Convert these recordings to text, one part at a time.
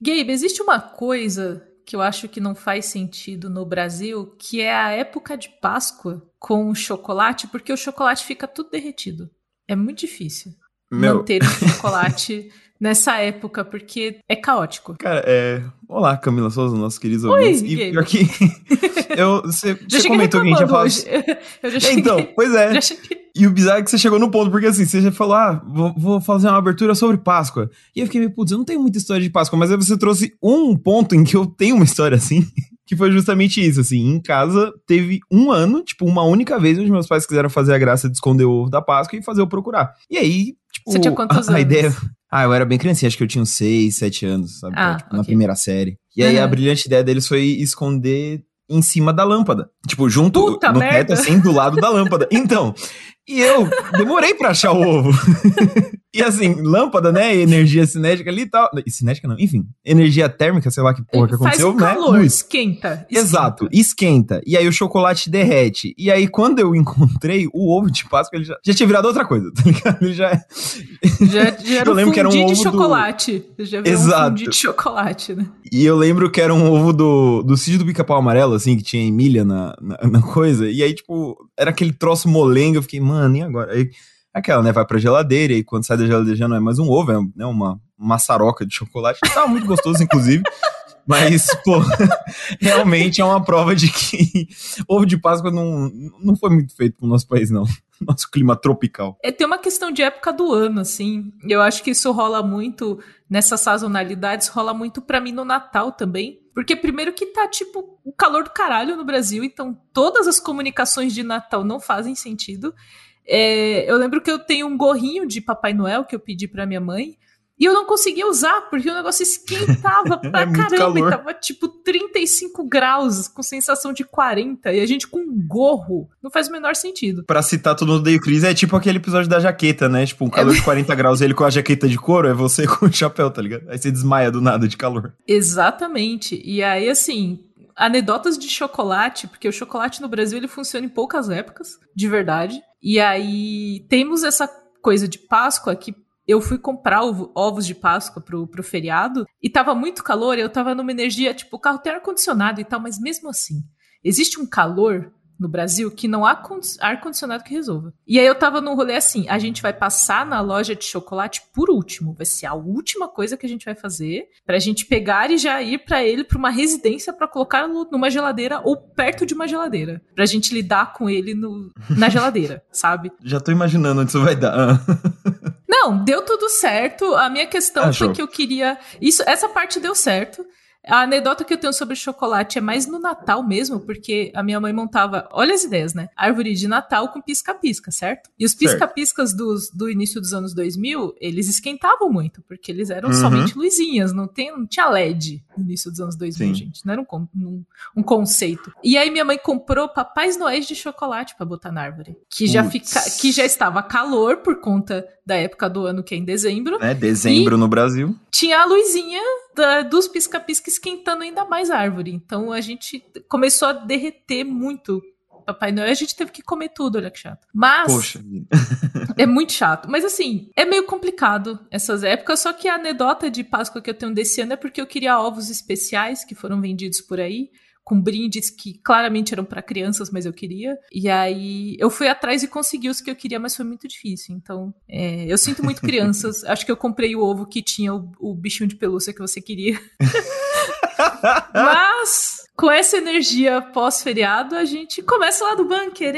Gabe, existe uma coisa que eu acho que não faz sentido no Brasil, que é a época de Páscoa com o chocolate, porque o chocolate fica tudo derretido. É muito difícil Meu... manter o chocolate nessa época, porque é caótico. Cara, é. Olá, Camila Souza, nossos queridos Oi, ouvintes. E pior que. eu, você, você comentou que a gente ia falar. Hoje. Eu já cheguei... Então, pois é. Já cheguei. E o bizarro é que você chegou no ponto, porque assim, você já falou, ah, vou, vou fazer uma abertura sobre Páscoa. E eu fiquei meio, putz, eu não tenho muita história de Páscoa, mas aí você trouxe um ponto em que eu tenho uma história assim, que foi justamente isso, assim, em casa teve um ano, tipo, uma única vez onde meus pais quiseram fazer a graça de esconder o ovo da Páscoa e fazer eu procurar. E aí, tipo, você tinha quantos a, anos? a ideia... Ah, eu era bem criancinha, acho que eu tinha uns 6, 7 anos, sabe? Ah, tipo, okay. Na primeira série. E aí uhum. a brilhante ideia deles foi esconder em cima da lâmpada. Tipo, junto Puta no merda. teto, assim, do lado da lâmpada. Então, e eu demorei pra achar o ovo. e assim, lâmpada, né? Energia cinética ali e tal. Cinética não, enfim. Energia térmica, sei lá que porra que aconteceu, Faz né? calor, esquenta, esquenta. Exato, esquenta. E aí o chocolate derrete. E aí, quando eu encontrei o ovo de Páscoa, ele já, já tinha virado outra coisa, tá ligado? Ele já. Já, já era eu lembro que era um ovo de chocolate. Do... Já virou Exato. um de chocolate, né? E eu lembro que era um ovo do, do sítio do pica-pau amarelo, assim, que tinha Emília na, na, na coisa. E aí, tipo, era aquele troço molenga. Eu fiquei, mano mano, e agora? Aí, aquela, né, vai pra geladeira e quando sai da geladeira já não é mais um ovo, é né, uma maçaroca de chocolate. Tava muito gostoso, inclusive. Mas, pô, realmente é uma prova de que ovo de Páscoa não, não foi muito feito pro nosso país, não. Nosso clima tropical. É, tem uma questão de época do ano, assim. Eu acho que isso rola muito nessas sazonalidades, rola muito para mim no Natal também. Porque primeiro que tá, tipo, o calor do caralho no Brasil, então todas as comunicações de Natal não fazem sentido. É, eu lembro que eu tenho um gorrinho de Papai Noel que eu pedi para minha mãe. E eu não conseguia usar, porque o negócio esquentava pra é caramba. E tava tipo 35 graus, com sensação de 40. E a gente com um gorro. Não faz o menor sentido. Pra citar todo mundo da Cris, é tipo aquele episódio da jaqueta, né? Tipo, um calor é... de 40 graus, ele com a jaqueta de couro, é você com o chapéu, tá ligado? Aí você desmaia do nada de calor. Exatamente. E aí, assim, anedotas de chocolate, porque o chocolate no Brasil ele funciona em poucas épocas, de verdade. E aí temos essa coisa de Páscoa que eu fui comprar ovos de Páscoa pro, pro feriado e tava muito calor, eu tava numa energia, tipo, o carro tem ar-condicionado e tal, mas mesmo assim, existe um calor no Brasil que não há ar-condicionado que resolva. E aí eu tava num rolê assim, a gente vai passar na loja de chocolate por último, vai ser a última coisa que a gente vai fazer pra gente pegar e já ir para ele pra uma residência para colocar numa geladeira ou perto de uma geladeira, pra gente lidar com ele no, na geladeira, sabe? Já tô imaginando onde isso vai dar. Não, deu tudo certo. A minha questão ah, foi que eu queria. Isso, essa parte deu certo. A anedota que eu tenho sobre chocolate é mais no Natal mesmo, porque a minha mãe montava, olha as ideias, né? Árvore de Natal com pisca-pisca, certo? E os pisca-piscas do início dos anos 2000, eles esquentavam muito, porque eles eram uhum. somente luzinhas, não, tem, não tinha LED no início dos anos 2000, Sim. gente. Não era um, um, um, conceito. E aí minha mãe comprou papais noéis de chocolate para botar na árvore, que já, fica, que já estava calor por conta da época do ano que é em dezembro. É, dezembro no Brasil. Tinha a luzinha da, dos pisca-pisca esquentando ainda mais a árvore. Então a gente começou a derreter muito Papai Noel, a gente teve que comer tudo, olha que chato. Mas. Poxa. é muito chato. Mas assim, é meio complicado essas épocas. Só que a anedota de Páscoa que eu tenho desse ano é porque eu queria ovos especiais que foram vendidos por aí com brindes que claramente eram para crianças, mas eu queria. E aí eu fui atrás e consegui os que eu queria, mas foi muito difícil. Então, é, eu sinto muito crianças. Acho que eu comprei o ovo que tinha o, o bichinho de pelúcia que você queria. mas com essa energia pós-feriado, a gente começa lá do bunker.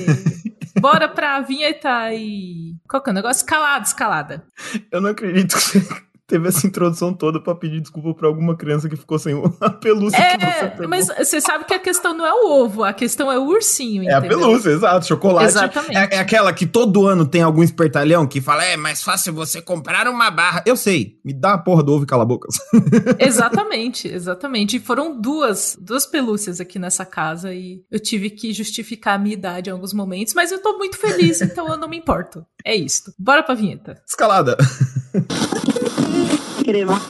Bora pra vinheta e. Qual que é o negócio? Escalada, escalada. Eu não acredito que você teve essa introdução toda para pedir desculpa para alguma criança que ficou sem a pelúcia é, que você pegou. Mas você sabe que a questão não é o ovo, a questão é o ursinho, É entendeu? a pelúcia, exato. Chocolate Exatamente. É, é, aquela que todo ano tem algum espertalhão que fala, é mais fácil você comprar uma barra. Eu sei, me dá a porra do ovo e cala a boca. exatamente, exatamente. E foram duas, duas pelúcias aqui nessa casa e eu tive que justificar a minha idade em alguns momentos, mas eu tô muito feliz, então eu não me importo. É isto. Bora pra vinheta. Escalada. crema.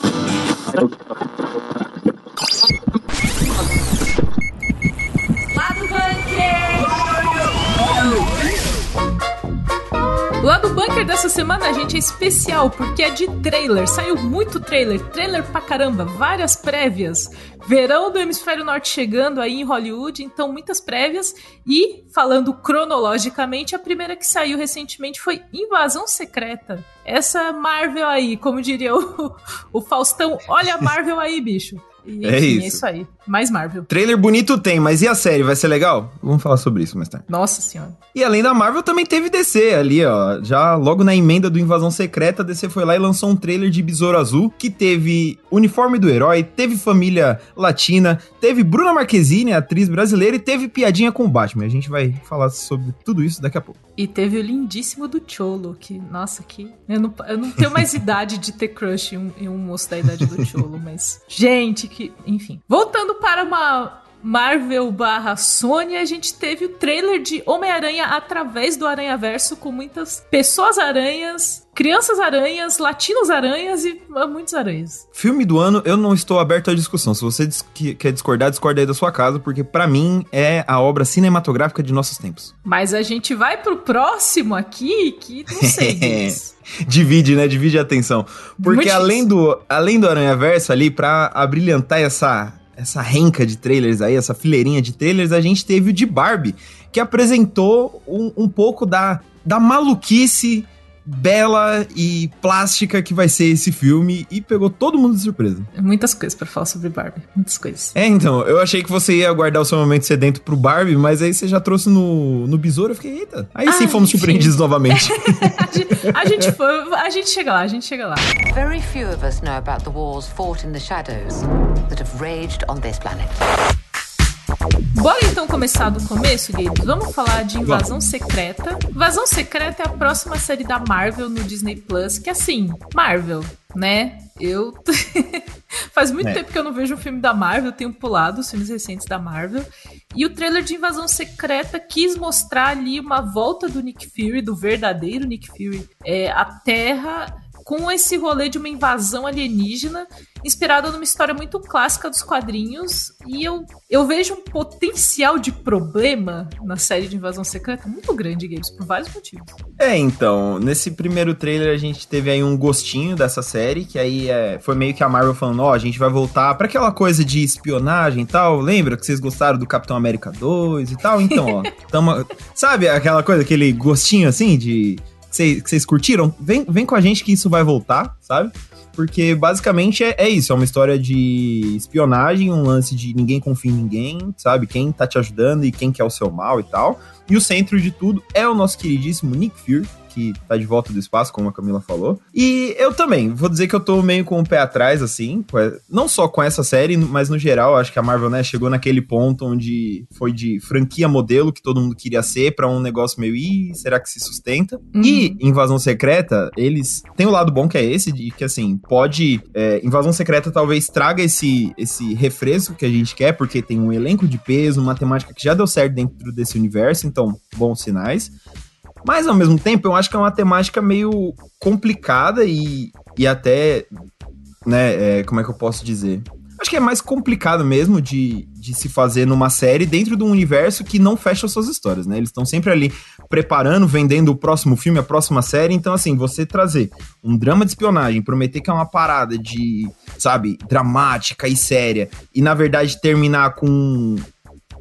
Lá do bunker dessa semana a gente é especial porque é de trailer. Saiu muito trailer, trailer pra caramba, várias prévias. Verão do hemisfério norte chegando aí em Hollywood, então muitas prévias. E falando cronologicamente, a primeira que saiu recentemente foi Invasão Secreta. Essa Marvel aí, como diria o, o Faustão, olha a Marvel aí, bicho. E, é, enfim, isso. é isso aí. Mais Marvel. Trailer bonito tem, mas e a série? Vai ser legal? Vamos falar sobre isso mais tarde. Nossa senhora. E além da Marvel, também teve DC ali, ó. Já logo na emenda do Invasão Secreta, DC foi lá e lançou um trailer de Besouro Azul, que teve uniforme do herói, teve família latina, teve Bruna Marquezine, atriz brasileira, e teve piadinha com Batman. A gente vai falar sobre tudo isso daqui a pouco. E teve o lindíssimo do Cholo, que, nossa, que. Eu não, eu não tenho mais idade de ter crush em um, em um moço da idade do Cholo, mas. Gente, que. Enfim. Voltando para uma Marvel barra Sony, a gente teve o trailer de Homem-Aranha através do Aranha-Verso, com muitas pessoas aranhas, crianças aranhas, latinos aranhas e muitos aranhas. Filme do ano, eu não estou aberto à discussão. Se você quer discordar, discorda aí da sua casa, porque para mim é a obra cinematográfica de nossos tempos. Mas a gente vai pro próximo aqui, que não sei. Divide, né? Divide a atenção. Porque além do, além do Aranha Verso ali, pra abrilhantar essa, essa renca de trailers aí, essa fileirinha de trailers, a gente teve o de Barbie, que apresentou um, um pouco da, da maluquice bela e plástica que vai ser esse filme e pegou todo mundo de surpresa. Muitas coisas para falar sobre Barbie, muitas coisas. É, então, eu achei que você ia guardar o seu momento sedento pro Barbie, mas aí você já trouxe no, no besouro, eu fiquei, eita. Aí sim fomos surpreendidos novamente. a, gente, a, gente foi, a gente chega lá, a gente chega lá. Very few of us know about the wars fought in the shadows that have raged on this planet. Bora então começar do começo, Gabe? Vamos falar de Invasão Secreta. Invasão Secreta é a próxima série da Marvel no Disney Plus, que assim, Marvel, né? Eu. Faz muito é. tempo que eu não vejo um filme da Marvel, tenho pulado os filmes recentes da Marvel. E o trailer de Invasão Secreta quis mostrar ali uma volta do Nick Fury, do verdadeiro Nick Fury, é, à Terra com esse rolê de uma invasão alienígena inspirada numa história muito clássica dos quadrinhos. E eu, eu vejo um potencial de problema na série de Invasão Secreta muito grande, Games, por vários motivos. É, então, nesse primeiro trailer a gente teve aí um gostinho dessa série, que aí é, foi meio que a Marvel falando, ó, oh, a gente vai voltar para aquela coisa de espionagem e tal. Lembra que vocês gostaram do Capitão América 2 e tal? Então, ó, tamo, sabe aquela coisa, aquele gostinho assim de que vocês curtiram, vem, vem com a gente que isso vai voltar, sabe? Porque basicamente é, é, isso, é uma história de espionagem, um lance de ninguém confia em ninguém, sabe? Quem tá te ajudando e quem quer o seu mal e tal. E o centro de tudo é o nosso queridíssimo Nick Fury, que tá de volta do espaço, como a Camila falou. E eu também, vou dizer que eu tô meio com o pé atrás, assim, não só com essa série, mas no geral, acho que a Marvel, né, chegou naquele ponto onde foi de franquia modelo que todo mundo queria ser para um negócio meio, ih, será que se sustenta? Uhum. E Invasão Secreta, eles têm o um lado bom que é esse, de que assim, pode. É, Invasão Secreta talvez traga esse, esse refresco que a gente quer, porque tem um elenco de peso, uma temática que já deu certo dentro desse universo, então, bons sinais. Mas ao mesmo tempo, eu acho que é uma temática meio complicada e, e até, né, é, como é que eu posso dizer? Acho que é mais complicado mesmo de, de se fazer numa série dentro de um universo que não fecha suas histórias, né? Eles estão sempre ali preparando, vendendo o próximo filme, a próxima série. Então, assim, você trazer um drama de espionagem, prometer que é uma parada de, sabe, dramática e séria, e na verdade terminar com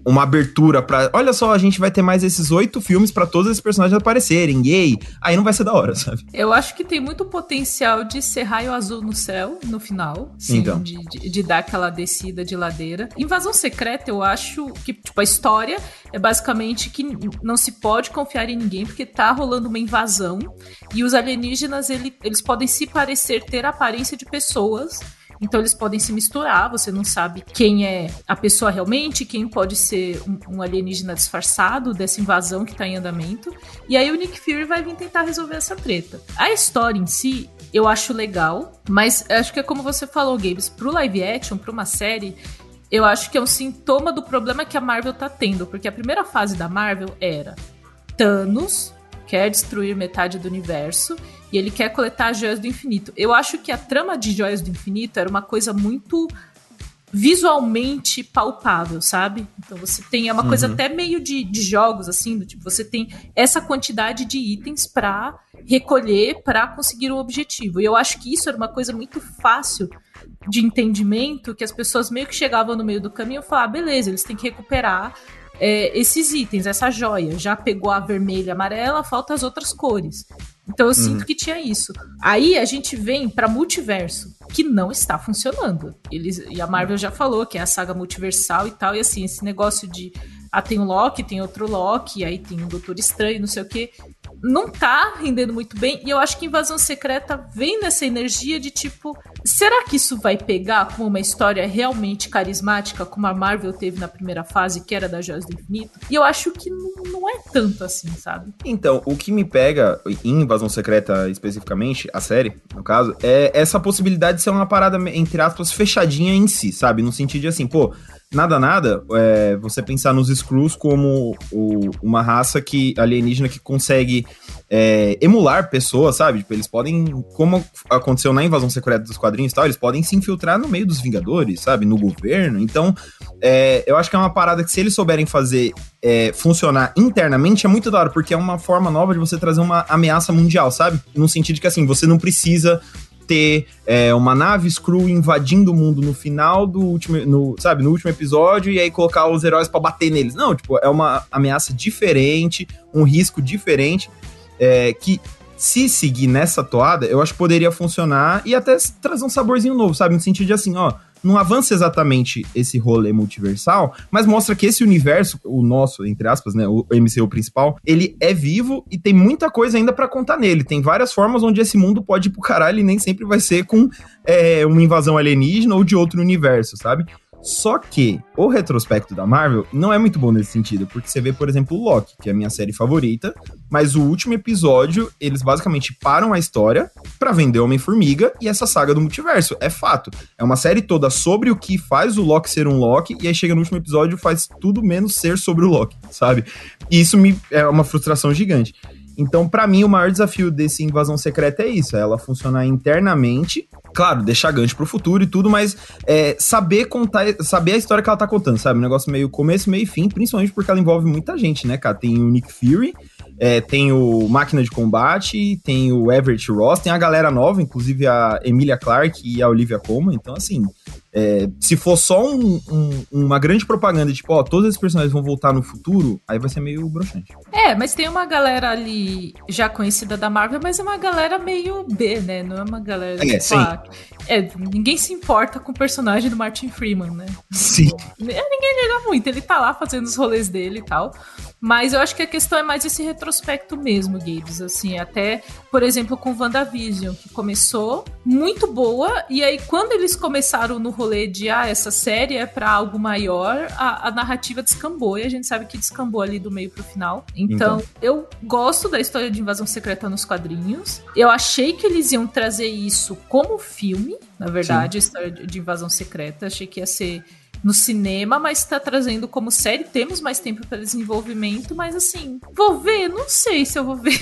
uma abertura para, olha só, a gente vai ter mais esses oito filmes para todos esses personagens aparecerem, yay, aí não vai ser da hora, sabe? Eu acho que tem muito potencial de ser raio azul no céu, no final, sim, então. de, de, de, dar aquela descida de ladeira. Invasão Secreta, eu acho que, tipo, a história é basicamente que não se pode confiar em ninguém porque tá rolando uma invasão e os alienígenas, ele, eles podem se parecer ter a aparência de pessoas, então eles podem se misturar, você não sabe quem é a pessoa realmente, quem pode ser um, um alienígena disfarçado dessa invasão que tá em andamento. E aí o Nick Fury vai vir tentar resolver essa treta. A história em si, eu acho legal, mas acho que é como você falou, Gabes, pro live action, pra uma série, eu acho que é um sintoma do problema que a Marvel tá tendo, porque a primeira fase da Marvel era Thanos quer destruir metade do universo e ele quer coletar as joias do infinito. Eu acho que a trama de joias do infinito era uma coisa muito visualmente palpável, sabe? Então você tem é uma uhum. coisa até meio de, de jogos assim, do tipo você tem essa quantidade de itens para recolher para conseguir o objetivo. E eu acho que isso era uma coisa muito fácil de entendimento que as pessoas meio que chegavam no meio do caminho e falavam, ah, beleza, eles têm que recuperar é, esses itens, essa joia. Já pegou a vermelha e amarela, falta as outras cores. Então eu sinto uhum. que tinha isso. Aí a gente vem para multiverso, que não está funcionando. Eles, e a Marvel já falou que é a saga multiversal e tal, e assim, esse negócio de ah, tem um Loki, tem outro Loki, aí tem um Doutor Estranho, não sei o quê não tá rendendo muito bem. E eu acho que Invasão Secreta vem nessa energia de tipo, será que isso vai pegar como uma história realmente carismática, como a Marvel teve na primeira fase, que era da Joias do Infinito? E eu acho que não, não é tanto assim, sabe? Então, o que me pega em Invasão Secreta especificamente, a série, no caso, é essa possibilidade de ser uma parada, entre aspas, fechadinha em si, sabe? No sentido de assim, pô nada nada é, você pensar nos Skrulls como o, uma raça que alienígena que consegue é, emular pessoas, sabe? Tipo, eles podem, como aconteceu na invasão secreta dos quadrinhos e tal, eles podem se infiltrar no meio dos Vingadores, sabe? No governo. Então, é, eu acho que é uma parada que se eles souberem fazer é, funcionar internamente é muito da hora, porque é uma forma nova de você trazer uma ameaça mundial, sabe? No sentido que assim, você não precisa ter é, uma nave Screw invadindo o mundo no final do último, no, sabe, no último episódio e aí colocar os heróis para bater neles. Não, tipo, é uma ameaça diferente, um risco diferente, é, que se seguir nessa toada, eu acho que poderia funcionar e até trazer um saborzinho novo, sabe? No sentido de assim, ó, não avança exatamente esse rolê multiversal, mas mostra que esse universo, o nosso, entre aspas, né, o MCU principal, ele é vivo e tem muita coisa ainda para contar nele. Tem várias formas onde esse mundo pode ir pro caralho e nem sempre vai ser com é, uma invasão alienígena ou de outro universo, sabe? Só que o retrospecto da Marvel não é muito bom nesse sentido, porque você vê, por exemplo, o Loki, que é a minha série favorita, mas o último episódio, eles basicamente param a história para vender Homem-Formiga e essa saga do multiverso. É fato. É uma série toda sobre o que faz o Loki ser um Loki, e aí chega no último episódio faz tudo menos ser sobre o Loki, sabe? E isso me é uma frustração gigante. Então, para mim, o maior desafio desse invasão secreta é isso: é ela funcionar internamente claro, deixar gancho pro futuro e tudo, mas é, saber contar, saber a história que ela tá contando, sabe? Um negócio meio começo, meio fim, principalmente porque ela envolve muita gente, né, cara? Tem o Nick Fury, é, tem o Máquina de Combate, tem o Everett Ross, tem a galera nova, inclusive a Emilia Clarke e a Olivia Colman. Então, assim, é, se for só um, um, uma grande propaganda, tipo, ó, todos esses personagens vão voltar no futuro, aí vai ser meio broxante. É, mas tem uma galera ali já conhecida da Marvel, mas é uma galera meio B, né? Não é uma galera. É, tipo. Ah, é, ninguém se importa com o personagem do Martin Freeman, né? Sim. É, ninguém liga muito, ele tá lá fazendo os rolês dele e tal. Mas eu acho que a questão é mais esse retrospecto mesmo, Gibbs. Assim, até, por exemplo, com WandaVision, que começou muito boa, e aí quando eles começaram no rolê de ah, essa série é para algo maior, a, a, narrativa descambou, e a gente sabe que descambou ali do meio pro final. Então, então, eu gosto da história de invasão secreta nos quadrinhos. Eu achei que eles iam trazer isso como filme, na verdade, Sim. a história de invasão secreta. Achei que ia ser no cinema, mas está trazendo como série. Temos mais tempo para desenvolvimento, mas assim, vou ver? Não sei se eu vou ver.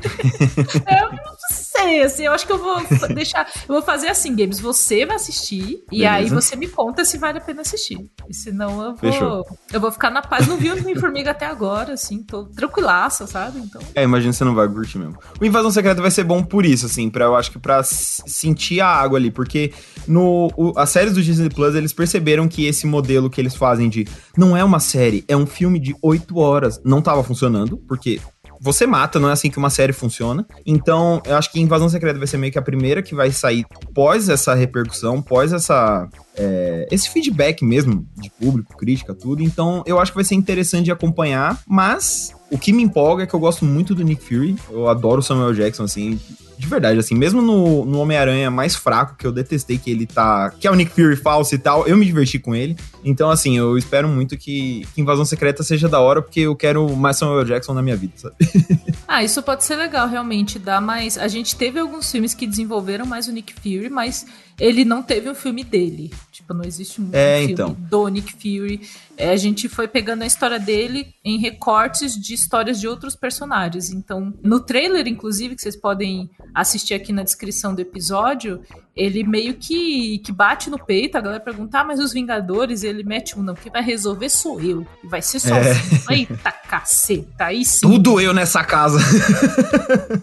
eu não sei, assim, eu acho que eu vou deixar. Eu vou fazer assim, Games. Você vai assistir Beleza. e aí você me conta se vale a pena assistir. E senão eu vou. Fechou. Eu vou ficar na paz. Não vi o Homem-Formiga até agora, assim, tô tranquilaça, sabe? Então. É, imagina você não vai curtir mesmo. O Invasão Secreta vai ser bom por isso, assim, pra, eu acho que pra sentir a água ali, porque no o, as séries do Disney Plus eles perceberam que esse modelo que eles fazem de não é uma série, é um filme de 8 horas, não tava funcionando, porque você mata, não é assim que uma série funciona. Então, eu acho que Invasão Secreta vai ser meio que a primeira que vai sair pós essa repercussão, pós essa é, esse feedback mesmo de público, crítica, tudo. Então, eu acho que vai ser interessante de acompanhar, mas o que me empolga é que eu gosto muito do Nick Fury. Eu adoro Samuel Jackson, assim de verdade, assim, mesmo no, no Homem-Aranha mais fraco, que eu detestei que ele tá. que é o Nick Fury falso e tal, eu me diverti com ele. Então, assim, eu espero muito que, que Invasão Secreta seja da hora, porque eu quero mais Samuel Jackson na minha vida, sabe? ah, isso pode ser legal, realmente. Dá mais. A gente teve alguns filmes que desenvolveram mais o Nick Fury, mas ele não teve um filme dele. Tipo, não existe um, é, filme então. do Nick Fury. É, a gente foi pegando a história dele em recortes de histórias de outros personagens. Então, no trailer, inclusive, que vocês podem assistir aqui na descrição do episódio, ele meio que, que bate no peito, a galera pergunta, ah, mas os Vingadores, ele mete um, não, quem vai resolver sou eu, e vai ser sozinho. É. Eita caceta, aí sim. Tudo eu nessa casa.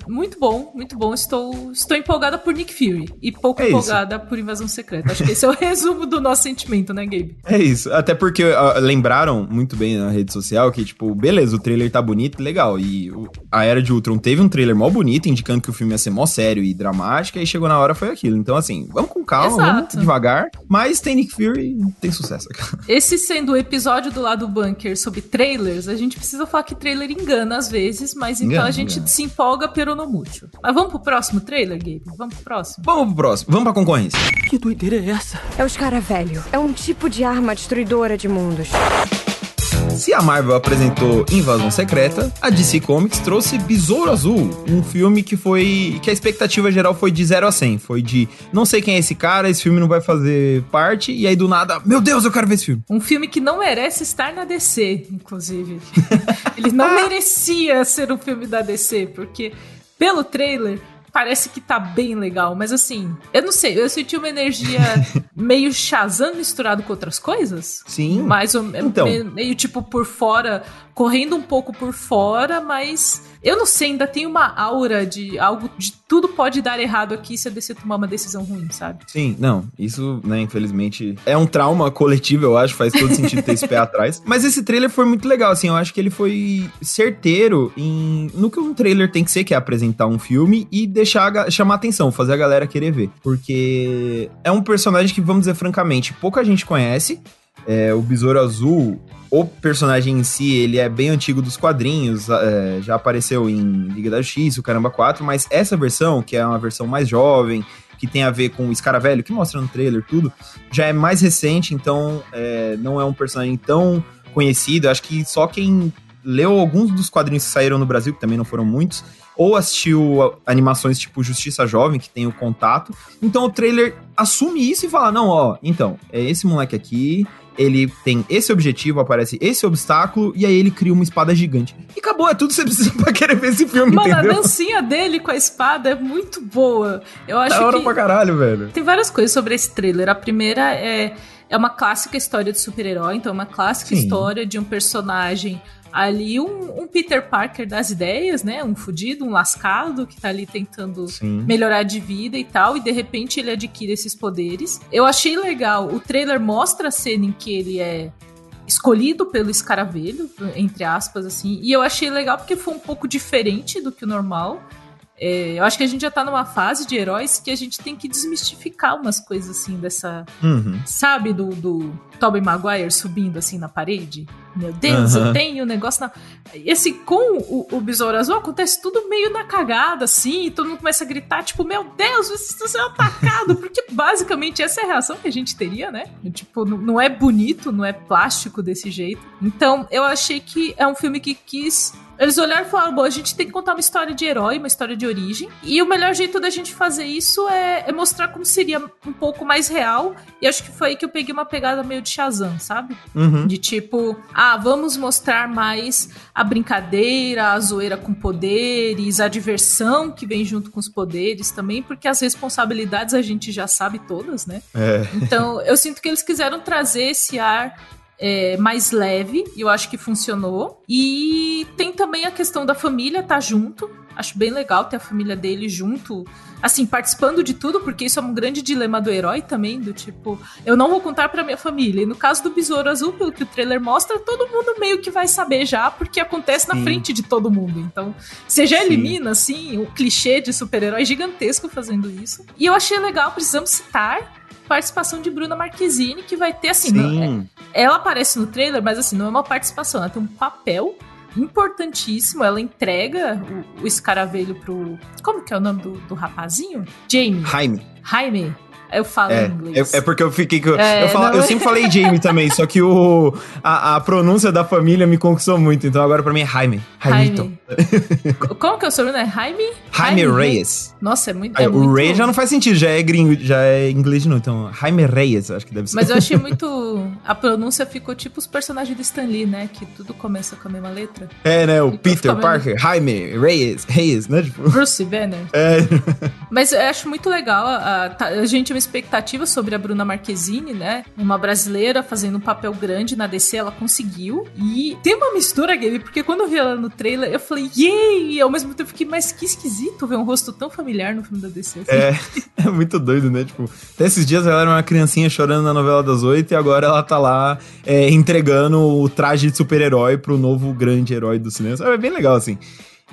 muito bom, muito bom, estou, estou empolgada por Nick Fury, e pouco é empolgada por Invasão Secreta. Acho que esse é o resumo do nosso sentimento, né, Gabe? É isso, até porque uh, lembraram muito bem na rede social que, tipo, beleza, o trailer tá bonito, legal, e o, a Era de Ultron teve um trailer mó bonito, indicando que o filme ia ser mó sério e dramático, e chegou na hora foi aquilo, então assim, vamos com calma, Exato. vamos devagar. Mas tem Nick Fury tem sucesso. Esse sendo o episódio do lado do bunker sobre trailers, a gente precisa falar que trailer engana às vezes, mas então a gente engana. se empolga pero no mútil. Mas vamos pro próximo trailer, Gabe? Vamos pro próximo? Vamos pro próximo. Vamos pra concorrência. Que doideira é essa? É o escaravelho. É um tipo de arma destruidora de mundos. Se a Marvel apresentou Invasão Secreta, a DC Comics trouxe Besouro Azul, um filme que foi que a expectativa geral foi de 0 a 100, foi de não sei quem é esse cara, esse filme não vai fazer parte e aí do nada, meu Deus, eu quero ver esse filme. Um filme que não merece estar na DC, inclusive. Ele não merecia ser um filme da DC, porque pelo trailer parece que tá bem legal, mas assim, eu não sei, eu senti uma energia meio Shazam misturado com outras coisas. Sim. Mais ou então. meio, meio tipo por fora correndo um pouco por fora, mas eu não sei, ainda tem uma aura de algo de tudo pode dar errado aqui se a DC tomar uma decisão ruim, sabe? Sim, não, isso, né, infelizmente, é um trauma coletivo, eu acho, faz todo sentido ter esse pé atrás. Mas esse trailer foi muito legal, assim, eu acho que ele foi certeiro em no que um trailer tem que ser, que é apresentar um filme e deixar chamar atenção, fazer a galera querer ver. Porque é um personagem que, vamos dizer francamente, pouca gente conhece. É, o Besouro Azul, o personagem em si, ele é bem antigo dos quadrinhos, é, já apareceu em Liga da Justiça, o Caramba 4, mas essa versão, que é uma versão mais jovem, que tem a ver com o Escaravelho, que mostra no trailer tudo, já é mais recente, então é, não é um personagem tão conhecido. Acho que só quem leu alguns dos quadrinhos que saíram no Brasil, que também não foram muitos, ou assistiu animações tipo Justiça Jovem, que tem o contato. Então o trailer assume isso e fala: não, ó, então, é esse moleque aqui, ele tem esse objetivo, aparece esse obstáculo, e aí ele cria uma espada gigante. E acabou, é tudo que você precisa pra querer ver esse filme, Mano, entendeu? a dancinha dele com a espada é muito boa. Eu acho da hora que... pra caralho, velho. Tem várias coisas sobre esse trailer. A primeira é... É uma clássica história de super-herói, então é uma clássica Sim. história de um personagem ali um, um, Peter Parker das ideias, né? Um fudido, um lascado que tá ali tentando Sim. melhorar de vida e tal, e de repente ele adquire esses poderes. Eu achei legal, o trailer mostra a cena em que ele é escolhido pelo escaravelho, entre aspas, assim, e eu achei legal porque foi um pouco diferente do que o normal. É, eu acho que a gente já tá numa fase de heróis que a gente tem que desmistificar umas coisas assim dessa. Uhum. Sabe, do, do Tobey Maguire subindo assim na parede? Meu Deus, uhum. eu tenho um negócio na. E assim, com o, o Besouro Azul acontece tudo meio na cagada, assim, e todo mundo começa a gritar, tipo, meu Deus, você está sendo atacado! Porque basicamente essa é a reação que a gente teria, né? Tipo, não é bonito, não é plástico desse jeito. Então, eu achei que é um filme que quis eles olharam e falaram: bom, a gente tem que contar uma história de herói, uma história de origem. E o melhor jeito da gente fazer isso é, é mostrar como seria um pouco mais real. E acho que foi aí que eu peguei uma pegada meio de Shazam, sabe? Uhum. De tipo, ah, vamos mostrar mais a brincadeira, a zoeira com poderes, a diversão que vem junto com os poderes também, porque as responsabilidades a gente já sabe todas, né? É. Então, eu sinto que eles quiseram trazer esse ar é, mais leve, e eu acho que funcionou. E tem também a questão da família estar tá junto. Acho bem legal ter a família dele junto, assim, participando de tudo, porque isso é um grande dilema do herói também, do tipo, eu não vou contar pra minha família. E no caso do Besouro Azul, pelo que o trailer mostra, todo mundo meio que vai saber já, porque acontece Sim. na frente de todo mundo. Então, você já Sim. elimina, assim, o clichê de super-herói gigantesco fazendo isso. E eu achei legal, precisamos citar participação de Bruna Marquezine, que vai ter assim. Não, é, ela aparece no trailer, mas assim, não é uma participação, ela tem um papel importantíssimo. Ela entrega o, o escaravelho pro. Como que é o nome do, do rapazinho? Jamie. Jaime. Jaime. Eu falo é, em inglês. É, é, porque eu fiquei. Eu, é, eu, falo, eu é? sempre falei Jamie também, só que o, a, a, pronúncia da família me conquistou muito. Então agora pra mim é Jaime. Jaimito. Jaime. Como que é o seu nome? É Jaime? Jaime, Jaime Reyes. Nossa, é muito. É, o muito... Reyes já não faz sentido, já é gringo, já é inglês de novo. Então, Jaime Reyes, acho que deve ser. Mas eu achei muito. A pronúncia ficou tipo os personagens do Stan Lee, né? Que tudo começa com a mesma letra. É, né? O Peter Parker, Jaime Reyes, Reyes, né? Tipo... Bruce Banner. É. Mas eu acho muito legal. A, a, a gente expectativa sobre a Bruna Marquezine, né? Uma brasileira fazendo um papel grande na DC, ela conseguiu. E tem uma mistura, Gabe, porque quando eu vi ela no trailer, eu falei, yay! E ao mesmo tempo fiquei, mas que esquisito ver um rosto tão familiar no filme da DC. Assim. É, é muito doido, né? Tipo, até esses dias ela era uma criancinha chorando na novela das oito e agora ela tá lá é, entregando o traje de super-herói pro novo grande herói do cinema. É bem legal, assim.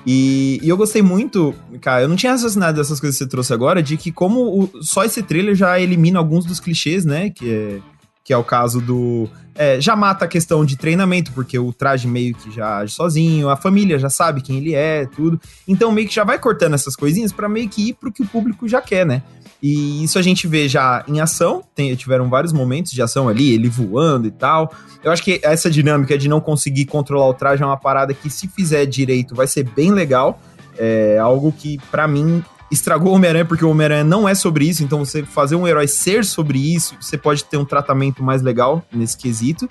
E, e, eu gostei muito, cara, eu não tinha raciocinado dessas coisas que você trouxe agora, de que como o, só esse trailer já elimina alguns dos clichês, né? Que é, que é o caso do. É, já mata a questão de treinamento, porque o traje meio que já age sozinho, a família já sabe quem ele é, tudo. Então meio que já vai cortando essas coisinhas para meio que ir pro que o público já quer, né? E isso a gente vê já em ação, tem, tiveram vários momentos de ação ali, ele voando e tal. Eu acho que essa dinâmica de não conseguir controlar o traje é uma parada que, se fizer direito, vai ser bem legal. É algo que, para mim, estragou o Homem-Aranha, porque o Homem-Aranha não é sobre isso, então você fazer um herói ser sobre isso, você pode ter um tratamento mais legal nesse quesito.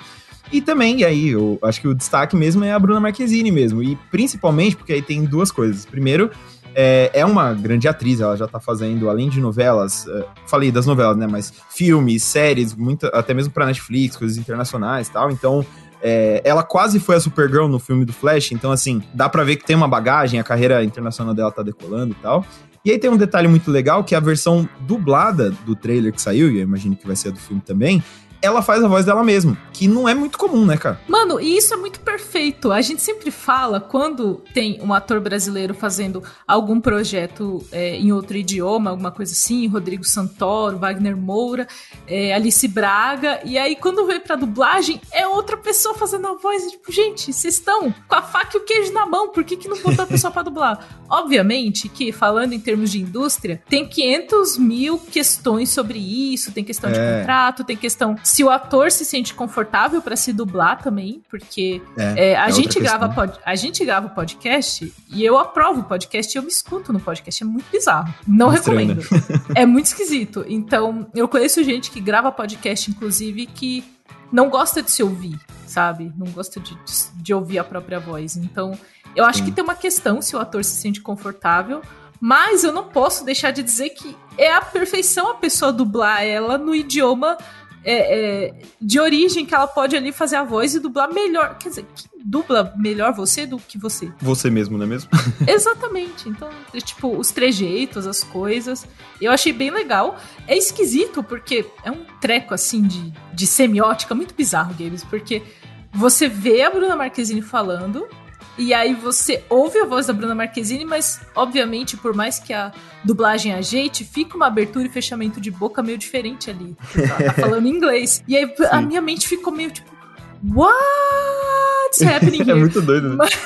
E também, e aí, eu acho que o destaque mesmo é a Bruna Marquezine mesmo. E principalmente porque aí tem duas coisas. Primeiro, é, é uma grande atriz, ela já tá fazendo, além de novelas, uh, falei das novelas, né? Mas filmes, séries, muita, até mesmo pra Netflix, coisas internacionais e tal. Então, é, ela quase foi a Supergirl no filme do Flash, então, assim, dá pra ver que tem uma bagagem, a carreira internacional dela tá decolando e tal. E aí tem um detalhe muito legal, que a versão dublada do trailer que saiu, e eu imagino que vai ser a do filme também, ela faz a voz dela mesma, que não é muito comum, né, cara? Mano, e isso é muito perfeito. A gente sempre fala quando tem um ator brasileiro fazendo algum projeto é, em outro idioma, alguma coisa assim, Rodrigo Santoro, Wagner Moura, é, Alice Braga, e aí quando vem pra dublagem, é outra pessoa fazendo a voz, tipo, gente, vocês estão com a faca e o queijo na mão, por que, que não botou a pessoa pra dublar? Obviamente que, falando em termos de indústria, tem 500 mil questões sobre isso, tem questão é. de contrato, tem questão se o ator se sente confortável para se dublar também, porque é, é, a, é gente grava pod, a gente grava podcast e eu aprovo o podcast e eu me escuto no podcast. É muito bizarro. Não recomendo. é muito esquisito. Então, eu conheço gente que grava podcast, inclusive, que não gosta de se ouvir, sabe? Não gosta de, de, de ouvir a própria voz. Então, eu acho Sim. que tem uma questão se o ator se sente confortável. Mas eu não posso deixar de dizer que é a perfeição a pessoa dublar ela no idioma é, é, de origem que ela pode ali fazer a voz e dublar melhor. Quer dizer, que dubla melhor você do que você? Você mesmo, não é mesmo? Exatamente. Então, é, tipo, os trejeitos, as coisas. Eu achei bem legal. É esquisito, porque é um treco assim de, de semiótica muito bizarro, Games, porque você vê a Bruna Marquezine falando e aí você ouve a voz da Bruna Marquezine, mas obviamente, por mais que a dublagem ajeite, fica uma abertura e fechamento de boca meio diferente ali. Ela tá falando inglês. E aí Sim. a minha mente ficou meio tipo, What's happening here? é muito doido, né? Mas,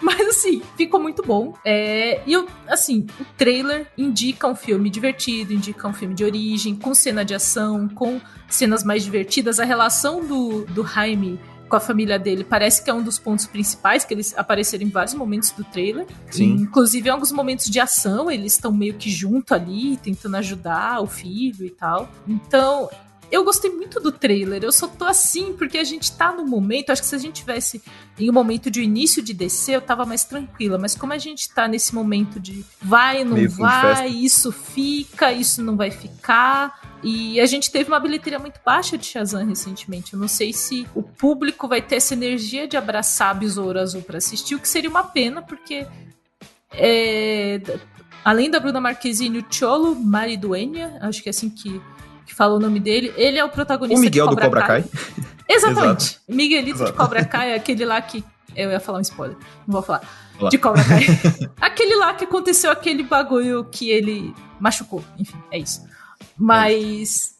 mas, assim, ficou muito bom. É, e eu, assim, o trailer indica um filme divertido, indica um filme de origem, com cena de ação, com cenas mais divertidas. A relação do, do Jaime com a família dele parece que é um dos pontos principais, que eles apareceram em vários momentos do trailer. Sim. Inclusive, em alguns momentos de ação, eles estão meio que junto ali, tentando ajudar o filho e tal. Então, eu gostei muito do trailer. Eu só tô assim porque a gente tá no momento. Acho que se a gente tivesse em um momento de início de descer, eu tava mais tranquila. Mas como a gente tá nesse momento de vai, não Meio vai, isso fica, isso não vai ficar. E a gente teve uma bilheteria muito baixa de Shazam recentemente. Eu não sei se o público vai ter essa energia de abraçar Besouro Azul para assistir, o que seria uma pena, porque é, além da Bruna Marquezine, o Cholo Mariduena, acho que é assim que que fala o nome dele, ele é o protagonista o Miguel Cobra do Cobra Kai. Kai. Exatamente. Exato. Miguelito Exato. de Cobra Kai é aquele lá que. Eu ia falar um spoiler, não vou falar. Olá. De Cobra Kai. aquele lá que aconteceu aquele bagulho que ele machucou. Enfim, é isso. Mas.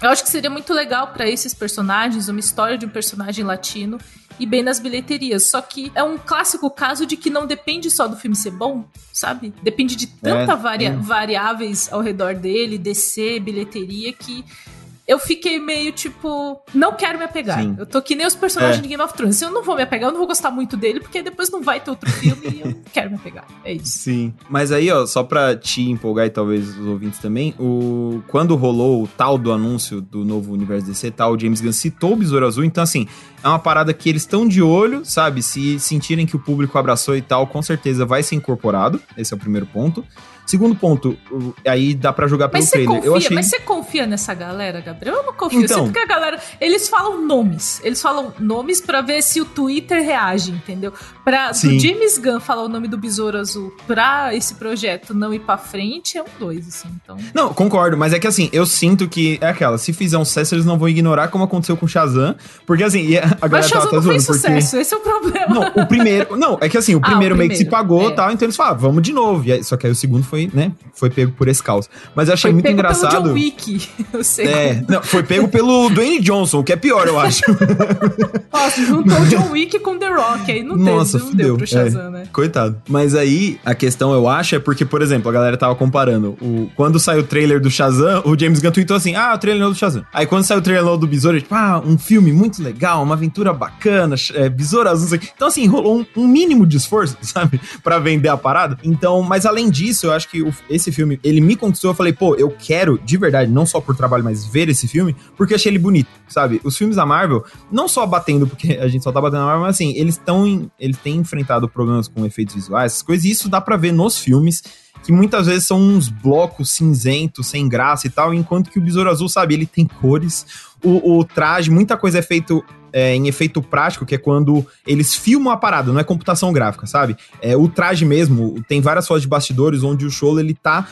Eu acho que seria muito legal para esses personagens uma história de um personagem latino e bem nas bilheterias. Só que é um clássico caso de que não depende só do filme ser bom, sabe? Depende de tanta é, varia é. variáveis ao redor dele, descer, bilheteria, que eu fiquei meio tipo, não quero me apegar. Sim. Eu tô que nem os personagens é. de Game of Thrones. Se eu não vou me apegar, eu não vou gostar muito dele, porque depois não vai ter outro filme e eu quero me apegar. É isso. Sim. Mas aí, ó, só pra te empolgar e talvez os ouvintes também, o quando rolou o tal do anúncio do novo universo DC, tal, o James Gunn citou o Besouro Azul, então assim, é uma parada que eles estão de olho, sabe? Se sentirem que o público abraçou e tal, com certeza vai ser incorporado. Esse é o primeiro ponto. Segundo ponto, aí dá para jogar pelo trailer. Confia, eu achei... Mas você confia nessa galera, Gabriel? Eu não confio. Então, eu sinto que a galera. Eles falam nomes. Eles falam nomes para ver se o Twitter reage, entendeu? Pra do James Gunn falar o nome do Besouro Azul pra esse projeto não ir pra frente, é um dois, assim. Então... Não, concordo, mas é que assim, eu sinto que é aquela, se fizer um sucesso, eles não vão ignorar como aconteceu com o Shazam. Porque assim, a galera tava até zoando. Porque... Sucesso, esse é o problema. Não, o primeiro. Não, é que assim, o primeiro, ah, o primeiro meio que se pagou e é. tal, então eles falaram, ah, vamos de novo. Aí, só que aí o segundo foi né, foi pego por esse caos. Mas eu achei foi muito engraçado. Pelo John Wick, eu sei. É, não, foi pego pelo Dwayne Johnson, o que é pior, eu acho. Nossa, juntou o John Wick com The Rock, aí não, Nossa, teve, não deu pro Shazam, é, né? Coitado. Mas aí, a questão, eu acho, é porque, por exemplo, a galera tava comparando. O, quando saiu o trailer do Shazam, o James Gunn tweetou assim, ah, o trailer do Shazam. Aí quando saiu o trailer do Besouro, tipo, ah, um filme muito legal, uma aventura bacana, é, Besouro Azul, Então, assim, rolou um, um mínimo de esforço, sabe? para vender a parada. Então, mas além disso, eu acho que o, esse filme filme, ele me conquistou, eu falei, pô, eu quero, de verdade, não só por trabalho, mas ver esse filme, porque eu achei ele bonito, sabe? Os filmes da Marvel, não só batendo, porque a gente só tá batendo na Marvel, mas assim, eles estão, eles têm enfrentado problemas com efeitos visuais, essas coisas, e isso dá para ver nos filmes, que muitas vezes são uns blocos cinzentos, sem graça e tal, enquanto que o Besouro Azul, sabe, ele tem cores, o, o traje, muita coisa é feito é, em efeito prático, que é quando eles filmam a parada, não é computação gráfica, sabe? É o traje mesmo, tem várias fotos de bastidores onde o show ele tá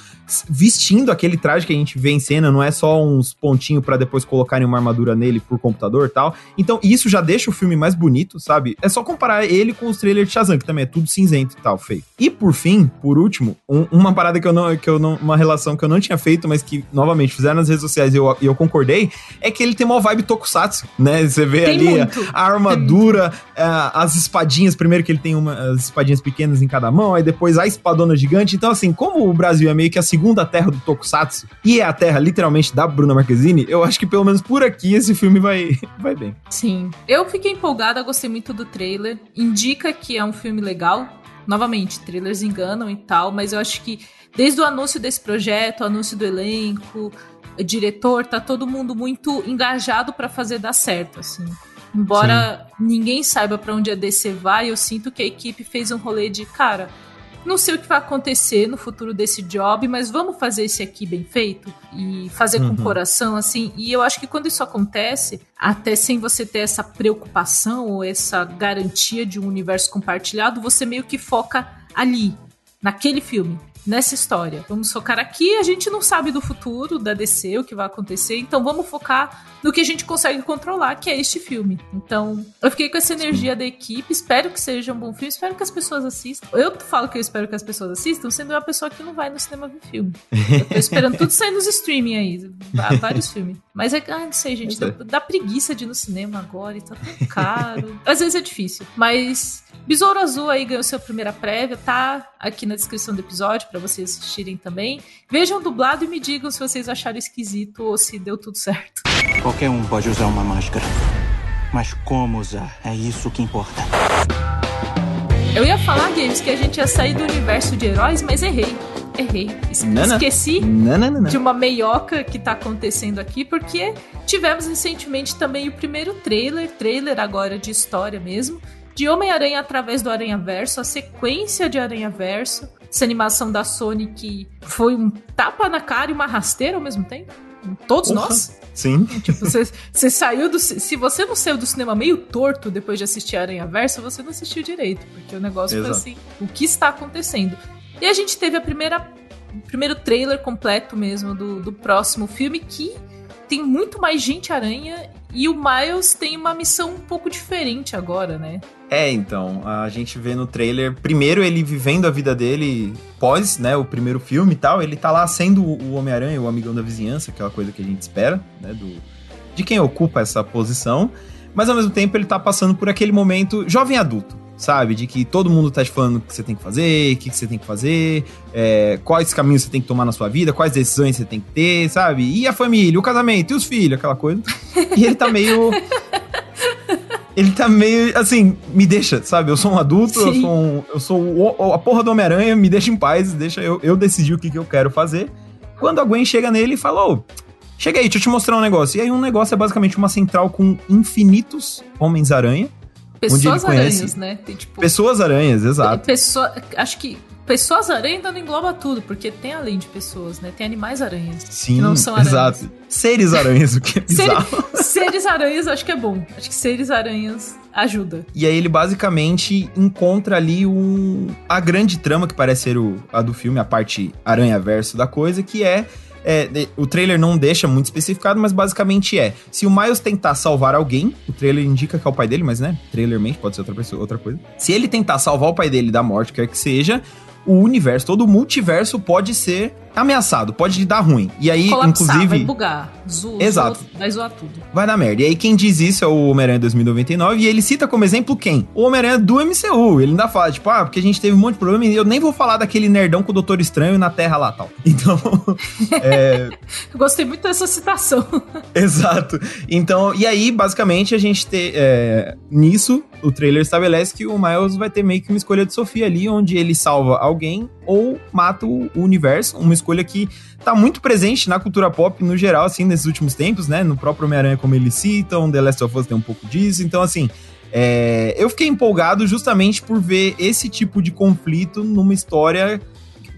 vestindo aquele traje que a gente vê em cena, não é só uns pontinhos para depois colocarem uma armadura nele por computador tal. Então, isso já deixa o filme mais bonito, sabe? É só comparar ele com os trailers de Shazam, que também é tudo cinzento e tal, feio. E por fim, por último, um, uma parada que eu não, que eu não, uma relação que eu não tinha feito, mas que novamente fizeram nas redes sociais e eu, eu concordei, é que ele tem uma vibe tokusatsu, né? Você vê tem ali muito. a armadura, a, as espadinhas, primeiro que ele tem uma, as espadinhas pequenas em cada mão, aí depois a espadona gigante. Então, assim, como o Brasil é meio que a segunda terra do Tokusatsu, e é a terra literalmente da Bruna Marquezine, eu acho que pelo menos por aqui esse filme vai, vai bem. Sim. Eu fiquei empolgada, gostei muito do trailer. Indica que é um filme legal. Novamente, trailers enganam e tal, mas eu acho que desde o anúncio desse projeto, o anúncio do elenco, diretor, tá todo mundo muito engajado para fazer dar certo, assim. Embora Sim. ninguém saiba para onde a DC vai, eu sinto que a equipe fez um rolê de, cara, não sei o que vai acontecer no futuro desse job, mas vamos fazer esse aqui bem feito e fazer uhum. com o coração, assim. E eu acho que quando isso acontece, até sem você ter essa preocupação ou essa garantia de um universo compartilhado, você meio que foca ali, naquele filme nessa história. Vamos focar aqui, a gente não sabe do futuro da DC, o que vai acontecer, então vamos focar no que a gente consegue controlar, que é este filme. Então, eu fiquei com essa energia Sim. da equipe, espero que seja um bom filme, espero que as pessoas assistam. Eu falo que eu espero que as pessoas assistam, sendo uma pessoa que não vai no cinema ver filme. Eu tô esperando tudo sair nos streaming aí, vários filmes. Mas é, ah, não sei, gente, dá, dá preguiça de ir no cinema agora e tá tão caro. Às vezes é difícil, mas Besouro Azul aí ganhou sua primeira prévia, tá aqui na descrição do episódio para vocês assistirem também. Vejam dublado e me digam se vocês acharam esquisito ou se deu tudo certo. Qualquer um pode usar uma máscara, mas como usar é isso que importa. Eu ia falar, Games, que a gente ia sair do universo de heróis, mas errei. Errei. Esqueci não, não, não, de uma meioca que tá acontecendo aqui, porque tivemos recentemente também o primeiro trailer, trailer agora de história mesmo, de Homem-Aranha através do Aranha Verso, a sequência de Aranha Verso, essa animação da Sony que foi um tapa na cara e uma rasteira ao mesmo tempo. Todos nós. Sim. Tipo, você, você saiu do. Se você não saiu do cinema meio torto depois de assistir Aranha Verso, você não assistiu direito. Porque o negócio Exato. foi assim: o que está acontecendo? E a gente teve a primeira. O primeiro trailer completo mesmo do, do próximo filme que tem muito mais gente aranha E o Miles tem uma missão um pouco diferente agora, né? É, então, a gente vê no trailer, primeiro ele vivendo a vida dele pós, né, o primeiro filme e tal, ele tá lá sendo o Homem-Aranha, o amigão da vizinhança, aquela coisa que a gente espera, né, do, de quem ocupa essa posição, mas ao mesmo tempo ele tá passando por aquele momento jovem adulto, sabe? De que todo mundo tá te falando o que você tem que fazer, o que, você tem que fazer, é, quais caminhos você tem que tomar na sua vida, quais decisões você tem que ter, sabe? E a família, o casamento, e os filhos, aquela coisa. E ele tá meio. ele tá meio assim, me deixa, sabe? Eu sou um adulto, Sim. eu sou, um, eu sou o, a porra do Homem-Aranha, me deixa em paz, deixa eu, eu decidir o que, que eu quero fazer. Quando a Gwen chega nele e fala, ô, chega aí, deixa eu te mostrar um negócio. E aí um negócio é basicamente uma central com infinitos Homens-Aranha. Pessoas aranhas, né? Tem, tipo, pessoas aranhas, exato. Pessoa, acho que Pessoas aranha ainda não engloba tudo, porque tem além de pessoas, né? Tem animais aranhas. Sim, que não são aranhas. exato. Seres aranhas, o que é bizarro. Seres, seres aranhas acho que é bom. Acho que seres aranhas ajuda. E aí ele basicamente encontra ali um, a grande trama que parece ser o, a do filme, a parte aranha-verso da coisa, que é é, o trailer não deixa muito especificado, mas basicamente é: se o Miles tentar salvar alguém, o trailer indica que é o pai dele, mas né, trailermente pode ser outra pessoa, outra coisa. Se ele tentar salvar o pai dele da morte, quer que seja, o universo, todo o multiverso pode ser ameaçado, pode dar ruim. E aí, Colapsar, inclusive. Vai bugar. Zo Exato. Vai zoar tudo. Vai dar merda. E aí, quem diz isso é o Homem-Aranha 2099. E ele cita como exemplo quem? O Homem-Aranha do MCU. Ele ainda fala, tipo, ah, porque a gente teve um monte de problema e eu nem vou falar daquele nerdão com o Doutor Estranho na Terra lá tal. Então. é... Gostei muito dessa citação. Exato. Então, e aí, basicamente, a gente tem. É... Nisso, o trailer estabelece que o Miles vai ter meio que uma escolha de Sofia ali, onde ele salva alguém ou mata o universo. Uma escolha que tá muito presente na cultura pop no geral, assim, nesses últimos tempos, né? No próprio Homem-Aranha, como eles citam, The Last of Us tem um pouco disso. Então, assim, é... eu fiquei empolgado justamente por ver esse tipo de conflito numa história